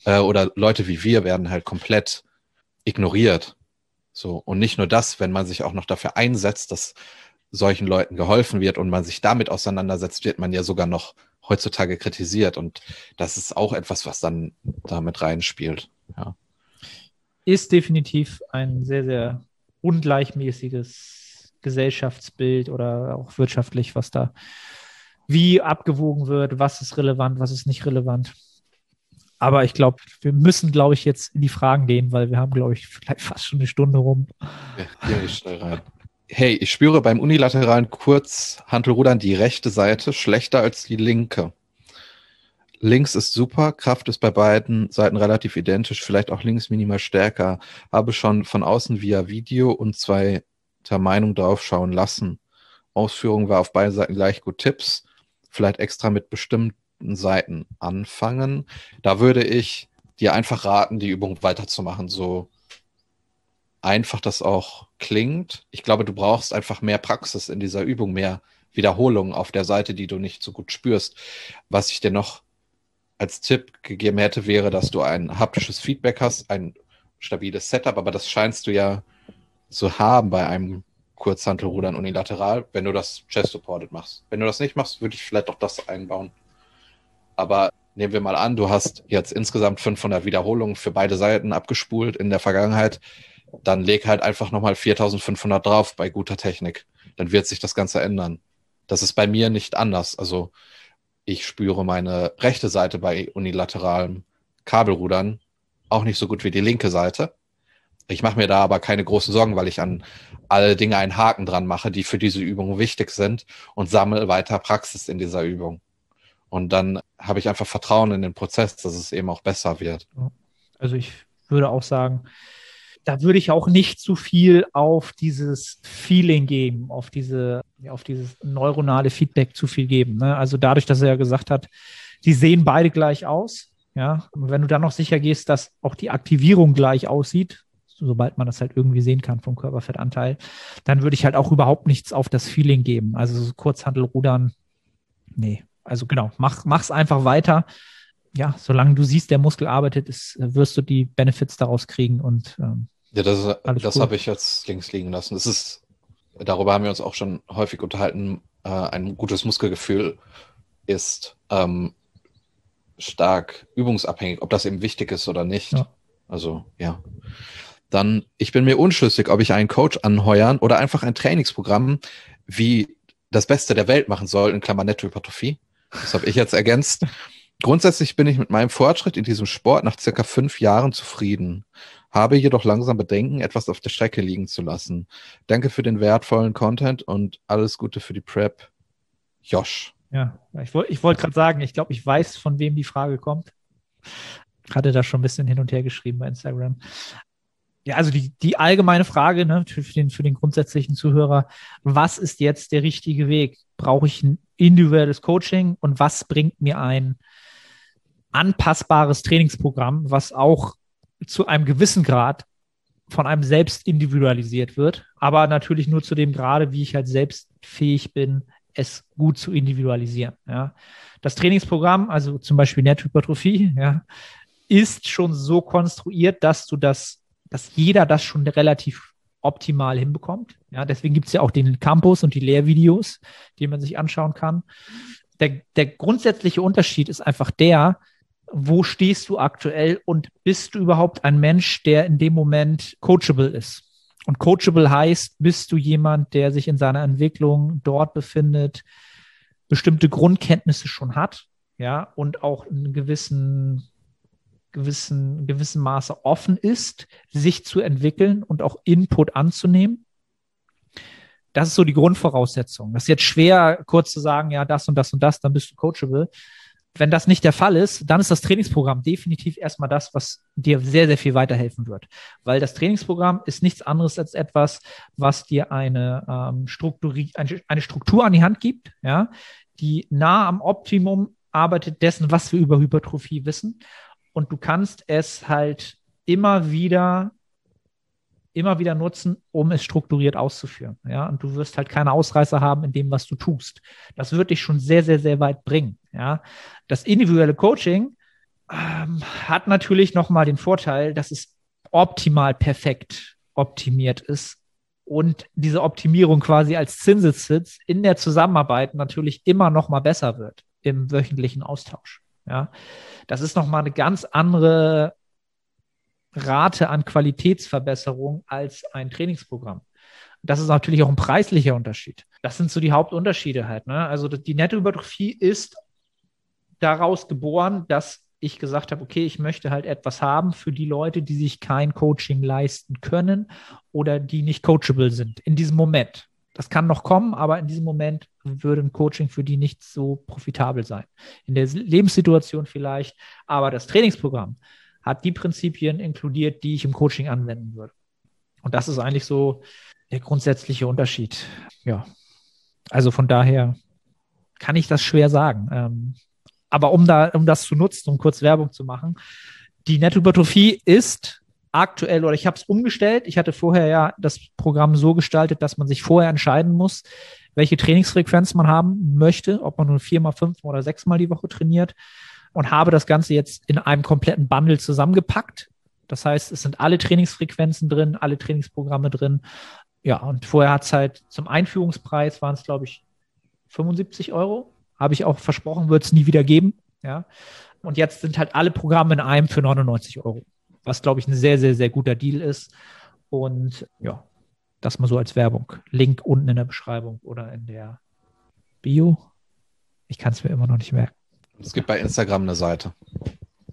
äh, oder Leute wie wir werden halt komplett ignoriert. So, und nicht nur das, wenn man sich auch noch dafür einsetzt, dass solchen Leuten geholfen wird und man sich damit auseinandersetzt, wird man ja sogar noch heutzutage kritisiert. Und das ist auch etwas, was dann damit reinspielt. Ja. Ist definitiv ein sehr, sehr ungleichmäßiges Gesellschaftsbild oder auch wirtschaftlich, was da wie abgewogen wird, was ist relevant, was ist nicht relevant. Aber ich glaube, wir müssen, glaube ich, jetzt in die Fragen gehen, weil wir haben, glaube ich, vielleicht fast schon eine Stunde rum. Ja, ich rein. Hey, ich spüre beim unilateralen Kurzhantelrudern die rechte Seite schlechter als die linke. Links ist super, Kraft ist bei beiden Seiten relativ identisch, vielleicht auch links minimal stärker. Habe schon von außen via Video und zweiter Meinung draufschauen lassen. Ausführung war auf beiden Seiten gleich gut. Tipps, vielleicht extra mit bestimmten Seiten anfangen. Da würde ich dir einfach raten, die Übung weiterzumachen, so einfach das auch klingt. Ich glaube, du brauchst einfach mehr Praxis in dieser Übung, mehr Wiederholungen auf der Seite, die du nicht so gut spürst. Was ich dir noch als Tipp gegeben hätte, wäre, dass du ein haptisches Feedback hast, ein stabiles Setup, aber das scheinst du ja zu haben bei einem Kurzhantelrudern unilateral, wenn du das Chest-Supported machst. Wenn du das nicht machst, würde ich vielleicht auch das einbauen. Aber nehmen wir mal an, du hast jetzt insgesamt 500 Wiederholungen für beide Seiten abgespult in der Vergangenheit, dann leg halt einfach nochmal 4500 drauf bei guter Technik. Dann wird sich das Ganze ändern. Das ist bei mir nicht anders. Also ich spüre meine rechte Seite bei unilateralem Kabelrudern auch nicht so gut wie die linke Seite. Ich mache mir da aber keine großen Sorgen, weil ich an alle Dinge einen Haken dran mache, die für diese Übung wichtig sind und sammle weiter Praxis in dieser Übung. Und dann habe ich einfach Vertrauen in den Prozess, dass es eben auch besser wird. Also ich würde auch sagen, da würde ich auch nicht zu viel auf dieses Feeling geben, auf diese, auf dieses neuronale Feedback zu viel geben. Ne? Also dadurch, dass er ja gesagt hat, die sehen beide gleich aus. Ja, und wenn du dann noch sicher gehst, dass auch die Aktivierung gleich aussieht, sobald man das halt irgendwie sehen kann vom Körperfettanteil, dann würde ich halt auch überhaupt nichts auf das Feeling geben. Also so Kurzhandelrudern, nee, also genau, mach, mach's einfach weiter. Ja, solange du siehst, der Muskel arbeitet, ist, wirst du die Benefits daraus kriegen und ähm, ja, das, das cool. habe ich jetzt links liegen lassen. Das ist, darüber haben wir uns auch schon häufig unterhalten. Äh, ein gutes Muskelgefühl ist ähm, stark übungsabhängig, ob das eben wichtig ist oder nicht. Ja. Also, ja. Dann, ich bin mir unschlüssig, ob ich einen Coach anheuern oder einfach ein Trainingsprogramm wie das Beste der Welt machen soll, in Klammer Nettohypertrophie. Das habe ich jetzt ergänzt. Grundsätzlich bin ich mit meinem Fortschritt in diesem Sport nach circa fünf Jahren zufrieden, habe jedoch langsam Bedenken, etwas auf der Strecke liegen zu lassen. Danke für den wertvollen Content und alles Gute für die Prep. Josh. Ja, ich wollte ich wollt gerade sagen, ich glaube, ich weiß, von wem die Frage kommt. Hatte da schon ein bisschen hin und her geschrieben bei Instagram. Ja, also die, die allgemeine Frage ne, für, den, für den grundsätzlichen Zuhörer, was ist jetzt der richtige Weg? Brauche ich ein individuelles Coaching und was bringt mir ein anpassbares Trainingsprogramm, was auch zu einem gewissen Grad von einem selbst individualisiert wird, aber natürlich nur zu dem Grade, wie ich halt selbst fähig bin, es gut zu individualisieren. Ja. Das Trainingsprogramm, also zum Beispiel Nethypertrophie, ja, ist schon so konstruiert, dass du das dass jeder das schon relativ optimal hinbekommt. Ja, deswegen gibt es ja auch den Campus und die Lehrvideos, die man sich anschauen kann. Der, der grundsätzliche Unterschied ist einfach der, wo stehst du aktuell und bist du überhaupt ein Mensch, der in dem Moment coachable ist? Und coachable heißt, bist du jemand, der sich in seiner Entwicklung dort befindet, bestimmte Grundkenntnisse schon hat, ja, und auch einen gewissen gewissen, gewissem Maße offen ist, sich zu entwickeln und auch Input anzunehmen. Das ist so die Grundvoraussetzung. Das ist jetzt schwer, kurz zu sagen, ja, das und das und das, dann bist du coachable. Wenn das nicht der Fall ist, dann ist das Trainingsprogramm definitiv erstmal das, was dir sehr, sehr viel weiterhelfen wird. Weil das Trainingsprogramm ist nichts anderes als etwas, was dir eine, ähm, Strukturi eine, eine Struktur an die Hand gibt, ja, die nah am Optimum arbeitet dessen, was wir über Hypertrophie wissen und du kannst es halt immer wieder immer wieder nutzen, um es strukturiert auszuführen. Ja, und du wirst halt keine Ausreißer haben in dem, was du tust. Das wird dich schon sehr, sehr, sehr weit bringen. Ja, das individuelle Coaching ähm, hat natürlich nochmal den Vorteil, dass es optimal perfekt optimiert ist und diese Optimierung quasi als Zinseszins in der Zusammenarbeit natürlich immer noch mal besser wird. im wöchentlichen Austausch. Ja, das ist nochmal eine ganz andere Rate an Qualitätsverbesserung als ein Trainingsprogramm. Das ist natürlich auch ein preislicher Unterschied. Das sind so die Hauptunterschiede halt. Ne? Also die Nettohypertrophie ist daraus geboren, dass ich gesagt habe, okay, ich möchte halt etwas haben für die Leute, die sich kein Coaching leisten können oder die nicht coachable sind in diesem Moment. Das kann noch kommen, aber in diesem Moment würde ein Coaching für die nicht so profitabel sein. In der Lebenssituation vielleicht, aber das Trainingsprogramm hat die Prinzipien inkludiert, die ich im Coaching anwenden würde. Und das ist eigentlich so der grundsätzliche Unterschied. Ja. Also von daher kann ich das schwer sagen. Ähm, aber um da, um das zu nutzen, um kurz Werbung zu machen, die Nettohypertrophie ist aktuell oder ich habe es umgestellt. Ich hatte vorher ja das Programm so gestaltet, dass man sich vorher entscheiden muss, welche Trainingsfrequenz man haben möchte, ob man nur viermal, fünfmal oder sechsmal die Woche trainiert und habe das Ganze jetzt in einem kompletten Bundle zusammengepackt. Das heißt, es sind alle Trainingsfrequenzen drin, alle Trainingsprogramme drin. Ja, und vorher hat es halt zum Einführungspreis waren es, glaube ich, 75 Euro. Habe ich auch versprochen, wird es nie wieder geben. Ja. Und jetzt sind halt alle Programme in einem für 99 Euro was, glaube ich, ein sehr, sehr, sehr guter Deal ist. Und ja, das mal so als Werbung. Link unten in der Beschreibung oder in der Bio. Ich kann es mir immer noch nicht merken. Es gibt bei Instagram eine Seite.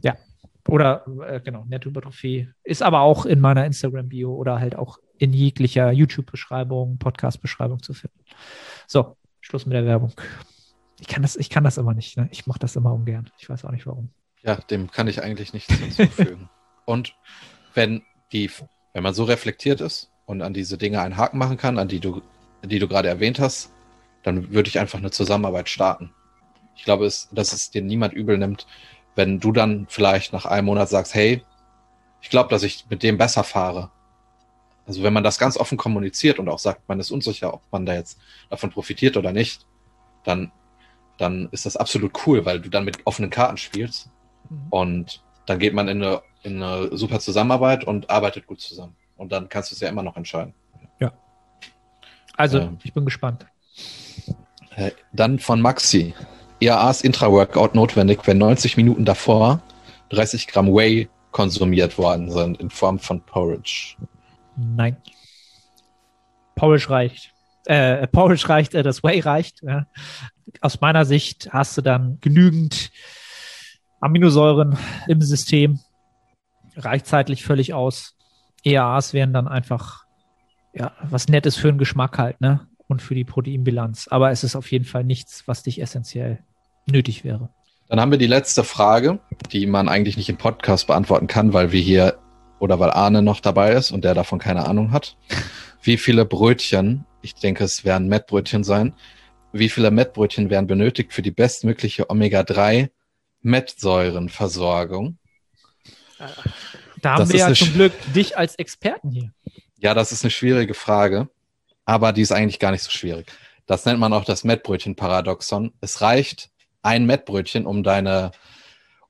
Ja. Oder äh, genau, Nettohypertrophie. Ist aber auch in meiner Instagram-Bio oder halt auch in jeglicher YouTube-Beschreibung, Podcast-Beschreibung zu finden. So, Schluss mit der Werbung. Ich kann das, ich kann das immer nicht. Ne? Ich mache das immer ungern. Ich weiß auch nicht warum. Ja, dem kann ich eigentlich nichts hinzufügen. <laughs> Und wenn die, wenn man so reflektiert ist und an diese Dinge einen Haken machen kann, an die du, die du gerade erwähnt hast, dann würde ich einfach eine Zusammenarbeit starten. Ich glaube, es, dass es dir niemand übel nimmt, wenn du dann vielleicht nach einem Monat sagst, hey, ich glaube, dass ich mit dem besser fahre. Also wenn man das ganz offen kommuniziert und auch sagt, man ist unsicher, ob man da jetzt davon profitiert oder nicht, dann, dann ist das absolut cool, weil du dann mit offenen Karten spielst. Mhm. Und dann geht man in eine in einer super Zusammenarbeit und arbeitet gut zusammen. Und dann kannst du es ja immer noch entscheiden. Ja. Also, ähm, ich bin gespannt. Äh, dann von Maxi. IAA ist Intra-Workout notwendig, wenn 90 Minuten davor 30 Gramm Whey konsumiert worden sind in Form von Porridge. Nein. Porridge reicht. Äh, Porridge reicht, äh, das Whey reicht. Ja. Aus meiner Sicht hast du dann genügend Aminosäuren im System, reicht zeitlich völlig aus. EAAs wären dann einfach ja, was Nettes für den Geschmack halt, ne? Und für die Proteinbilanz. Aber es ist auf jeden Fall nichts, was dich essentiell nötig wäre. Dann haben wir die letzte Frage, die man eigentlich nicht im Podcast beantworten kann, weil wir hier oder weil Arne noch dabei ist und der davon keine Ahnung hat. Wie viele Brötchen, ich denke, es werden Mettbrötchen sein, wie viele Mettbrötchen werden benötigt für die bestmögliche Omega-3 Mettsäurenversorgung? Da haben das wir ja zum Glück dich als Experten hier. Ja, das ist eine schwierige Frage, aber die ist eigentlich gar nicht so schwierig. Das nennt man auch das Mettbrötchen-Paradoxon. Es reicht ein Mettbrötchen, um deine,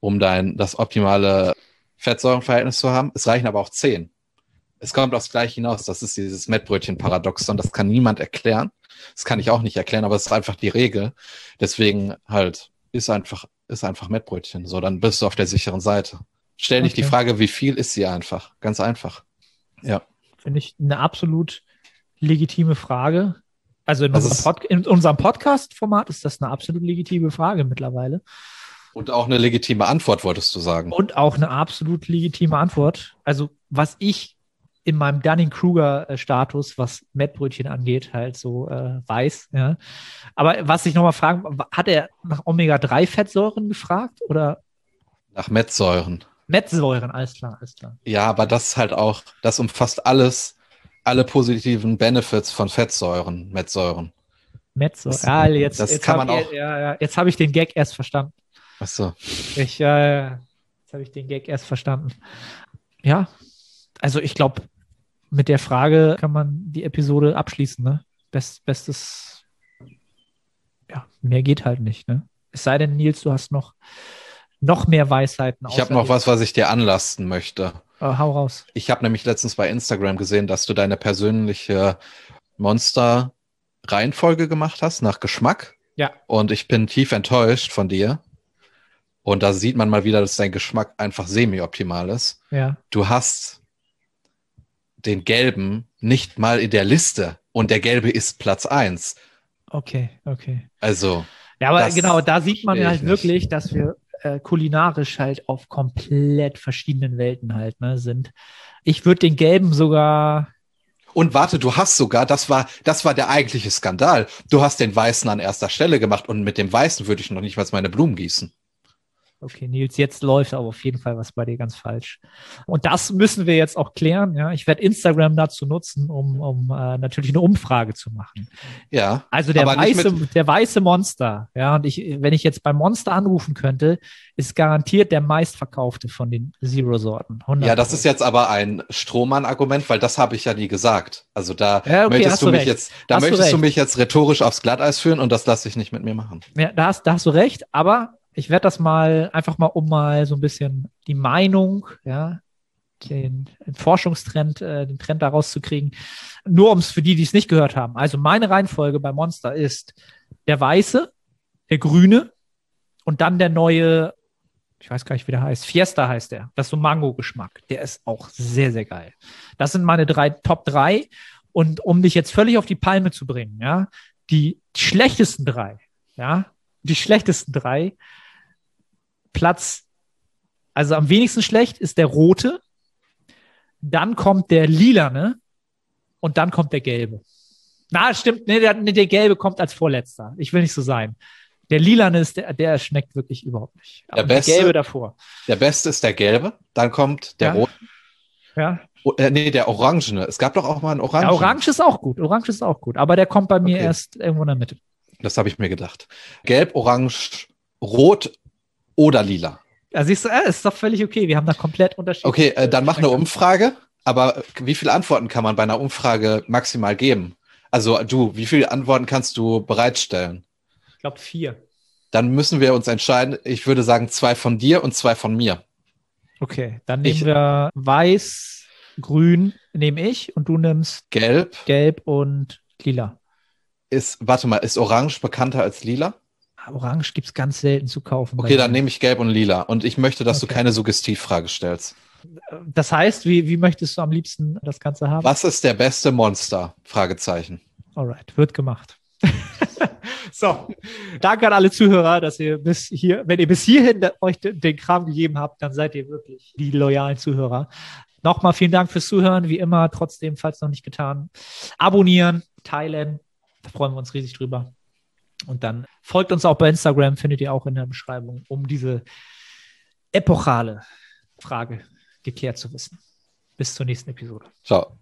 um dein, das optimale Fettsäurenverhältnis zu haben. Es reichen aber auch zehn. Es kommt aufs Gleiche hinaus. Das ist dieses Mettbrötchen-Paradoxon. Das kann niemand erklären. Das kann ich auch nicht erklären, aber es ist einfach die Regel. Deswegen halt ist einfach, ist einfach Mettbrötchen. So, dann bist du auf der sicheren Seite. Stell nicht okay. die Frage, wie viel ist sie einfach. Ganz einfach. Ja. Finde ich eine absolut legitime Frage. Also in, unserem, Pod in unserem Podcast-Format ist das eine absolut legitime Frage mittlerweile. Und auch eine legitime Antwort, wolltest du sagen. Und auch eine absolut legitime Antwort. Also, was ich in meinem Dunning-Kruger-Status, was Mettbrötchen angeht, halt so äh, weiß. Ja. Aber was ich nochmal fragen, hat er nach Omega-3-Fettsäuren gefragt oder? Nach Mettsäuren. Mettsäuren, alles klar, alles klar. Ja, aber das ist halt auch, das umfasst alles, alle positiven Benefits von Fettsäuren, Mettsäuren. Mettsäuren, ja, jetzt, jetzt kann man auch. Ja, ja, jetzt habe ich den Gag erst verstanden. Ach so. Ich, äh, jetzt habe ich den Gag erst verstanden. Ja, also ich glaube, mit der Frage kann man die Episode abschließen, ne? Best, bestes, ja, mehr geht halt nicht, ne? Es sei denn, Nils, du hast noch noch mehr Weisheiten. Ich habe noch was, was ich dir anlasten möchte. Uh, hau raus. Ich habe nämlich letztens bei Instagram gesehen, dass du deine persönliche Monster-Reihenfolge gemacht hast nach Geschmack. Ja. Und ich bin tief enttäuscht von dir. Und da sieht man mal wieder, dass dein Geschmack einfach semi-optimal ist. Ja. Du hast den gelben nicht mal in der Liste und der gelbe ist Platz eins. Okay, okay. Also, Ja, aber genau, da sieht man halt ich nicht. wirklich, dass wir äh, kulinarisch halt auf komplett verschiedenen Welten halt ne, sind. Ich würde den gelben sogar, und warte, du hast sogar, das war, das war der eigentliche Skandal. Du hast den Weißen an erster Stelle gemacht und mit dem Weißen würde ich noch nicht mal meine Blumen gießen. Okay, Nils, jetzt läuft aber auf jeden Fall was bei dir ganz falsch. Und das müssen wir jetzt auch klären. Ja, ich werde Instagram dazu nutzen, um, um äh, natürlich eine Umfrage zu machen. Ja. Also der weiße, der weiße Monster, ja, und ich, wenn ich jetzt beim Monster anrufen könnte, ist garantiert der meistverkaufte von den Zero-Sorten. 100 Ja, das ist jetzt aber ein Strohmann-Argument, weil das habe ich ja nie gesagt. Also da Ja, okay, möchtest du du mich recht. jetzt, da Hast du möchtest du recht. mich jetzt rhetorisch aufs Glatteis führen und das lasse ich nicht mit mir machen. Ja, da hast, da hast du recht, aber ich werde das mal einfach mal, um mal so ein bisschen die Meinung, ja, den, den Forschungstrend, äh, den Trend daraus zu kriegen, nur um es für die, die es nicht gehört haben. Also meine Reihenfolge bei Monster ist der weiße, der grüne und dann der neue, ich weiß gar nicht, wie der heißt, Fiesta heißt der. Das ist so Mango-Geschmack. Der ist auch sehr, sehr geil. Das sind meine drei Top drei. Und um dich jetzt völlig auf die Palme zu bringen, ja, die schlechtesten drei, ja, die schlechtesten drei. Platz, also am wenigsten schlecht ist der rote, dann kommt der lilane und dann kommt der gelbe. Na, stimmt, nee, der, nee, der gelbe kommt als vorletzter. Ich will nicht so sein. Der lilane ist der, der schmeckt wirklich überhaupt nicht. Der Und beste? gelbe davor. Der beste ist der gelbe, dann kommt der Ja. rote, Ja. oh, äh, nee, der orangene. Es gab doch auch mal einen orangen. ja, Orange ist auch gut. Orange ist auch gut. Aber der kommt bei mir Okay. erst irgendwo in der Mitte. Das habe ich mir gedacht. Gelb, orange, rot oder lila. Ja, siehst du, äh, ist doch völlig okay. Wir haben da komplett unterschiedliche. Okay, äh, dann mach eine. Umfrage. Aber äh, wie viele Antworten kann man bei einer Umfrage maximal geben? Also du, wie viele Antworten kannst du bereitstellen? Ich glaube vier. Dann müssen wir uns entscheiden. Ich würde sagen, zwei von dir und zwei von mir. Okay, dann nehmen Ich- wir weiß, grün nehme ich und du nimmst Gelb gelb und lila. ist, warte mal, ist orange bekannter als lila? Orange gibt's ganz selten zu kaufen. Okay, dann nehme ich gelb und lila. Und ich möchte, dass du Okay. keine Suggestivfrage stellst. Das heißt, wie, wie möchtest du am liebsten das Ganze haben? Was ist der beste Monster? Fragezeichen. Alright, wird gemacht. <laughs> so, danke an alle Zuhörer, dass ihr bis hier, wenn ihr bis hierhin euch de- den Kram gegeben habt, dann seid ihr wirklich die loyalen Zuhörer. Nochmal vielen Dank fürs Zuhören, wie immer, trotzdem, falls noch nicht getan. Abonnieren, teilen, da freuen wir uns riesig drüber. Und dann folgt uns auch bei Instagram, findet ihr auch in der Beschreibung, um diese epochale Frage geklärt zu wissen. Bis zur nächsten Episode. Ciao.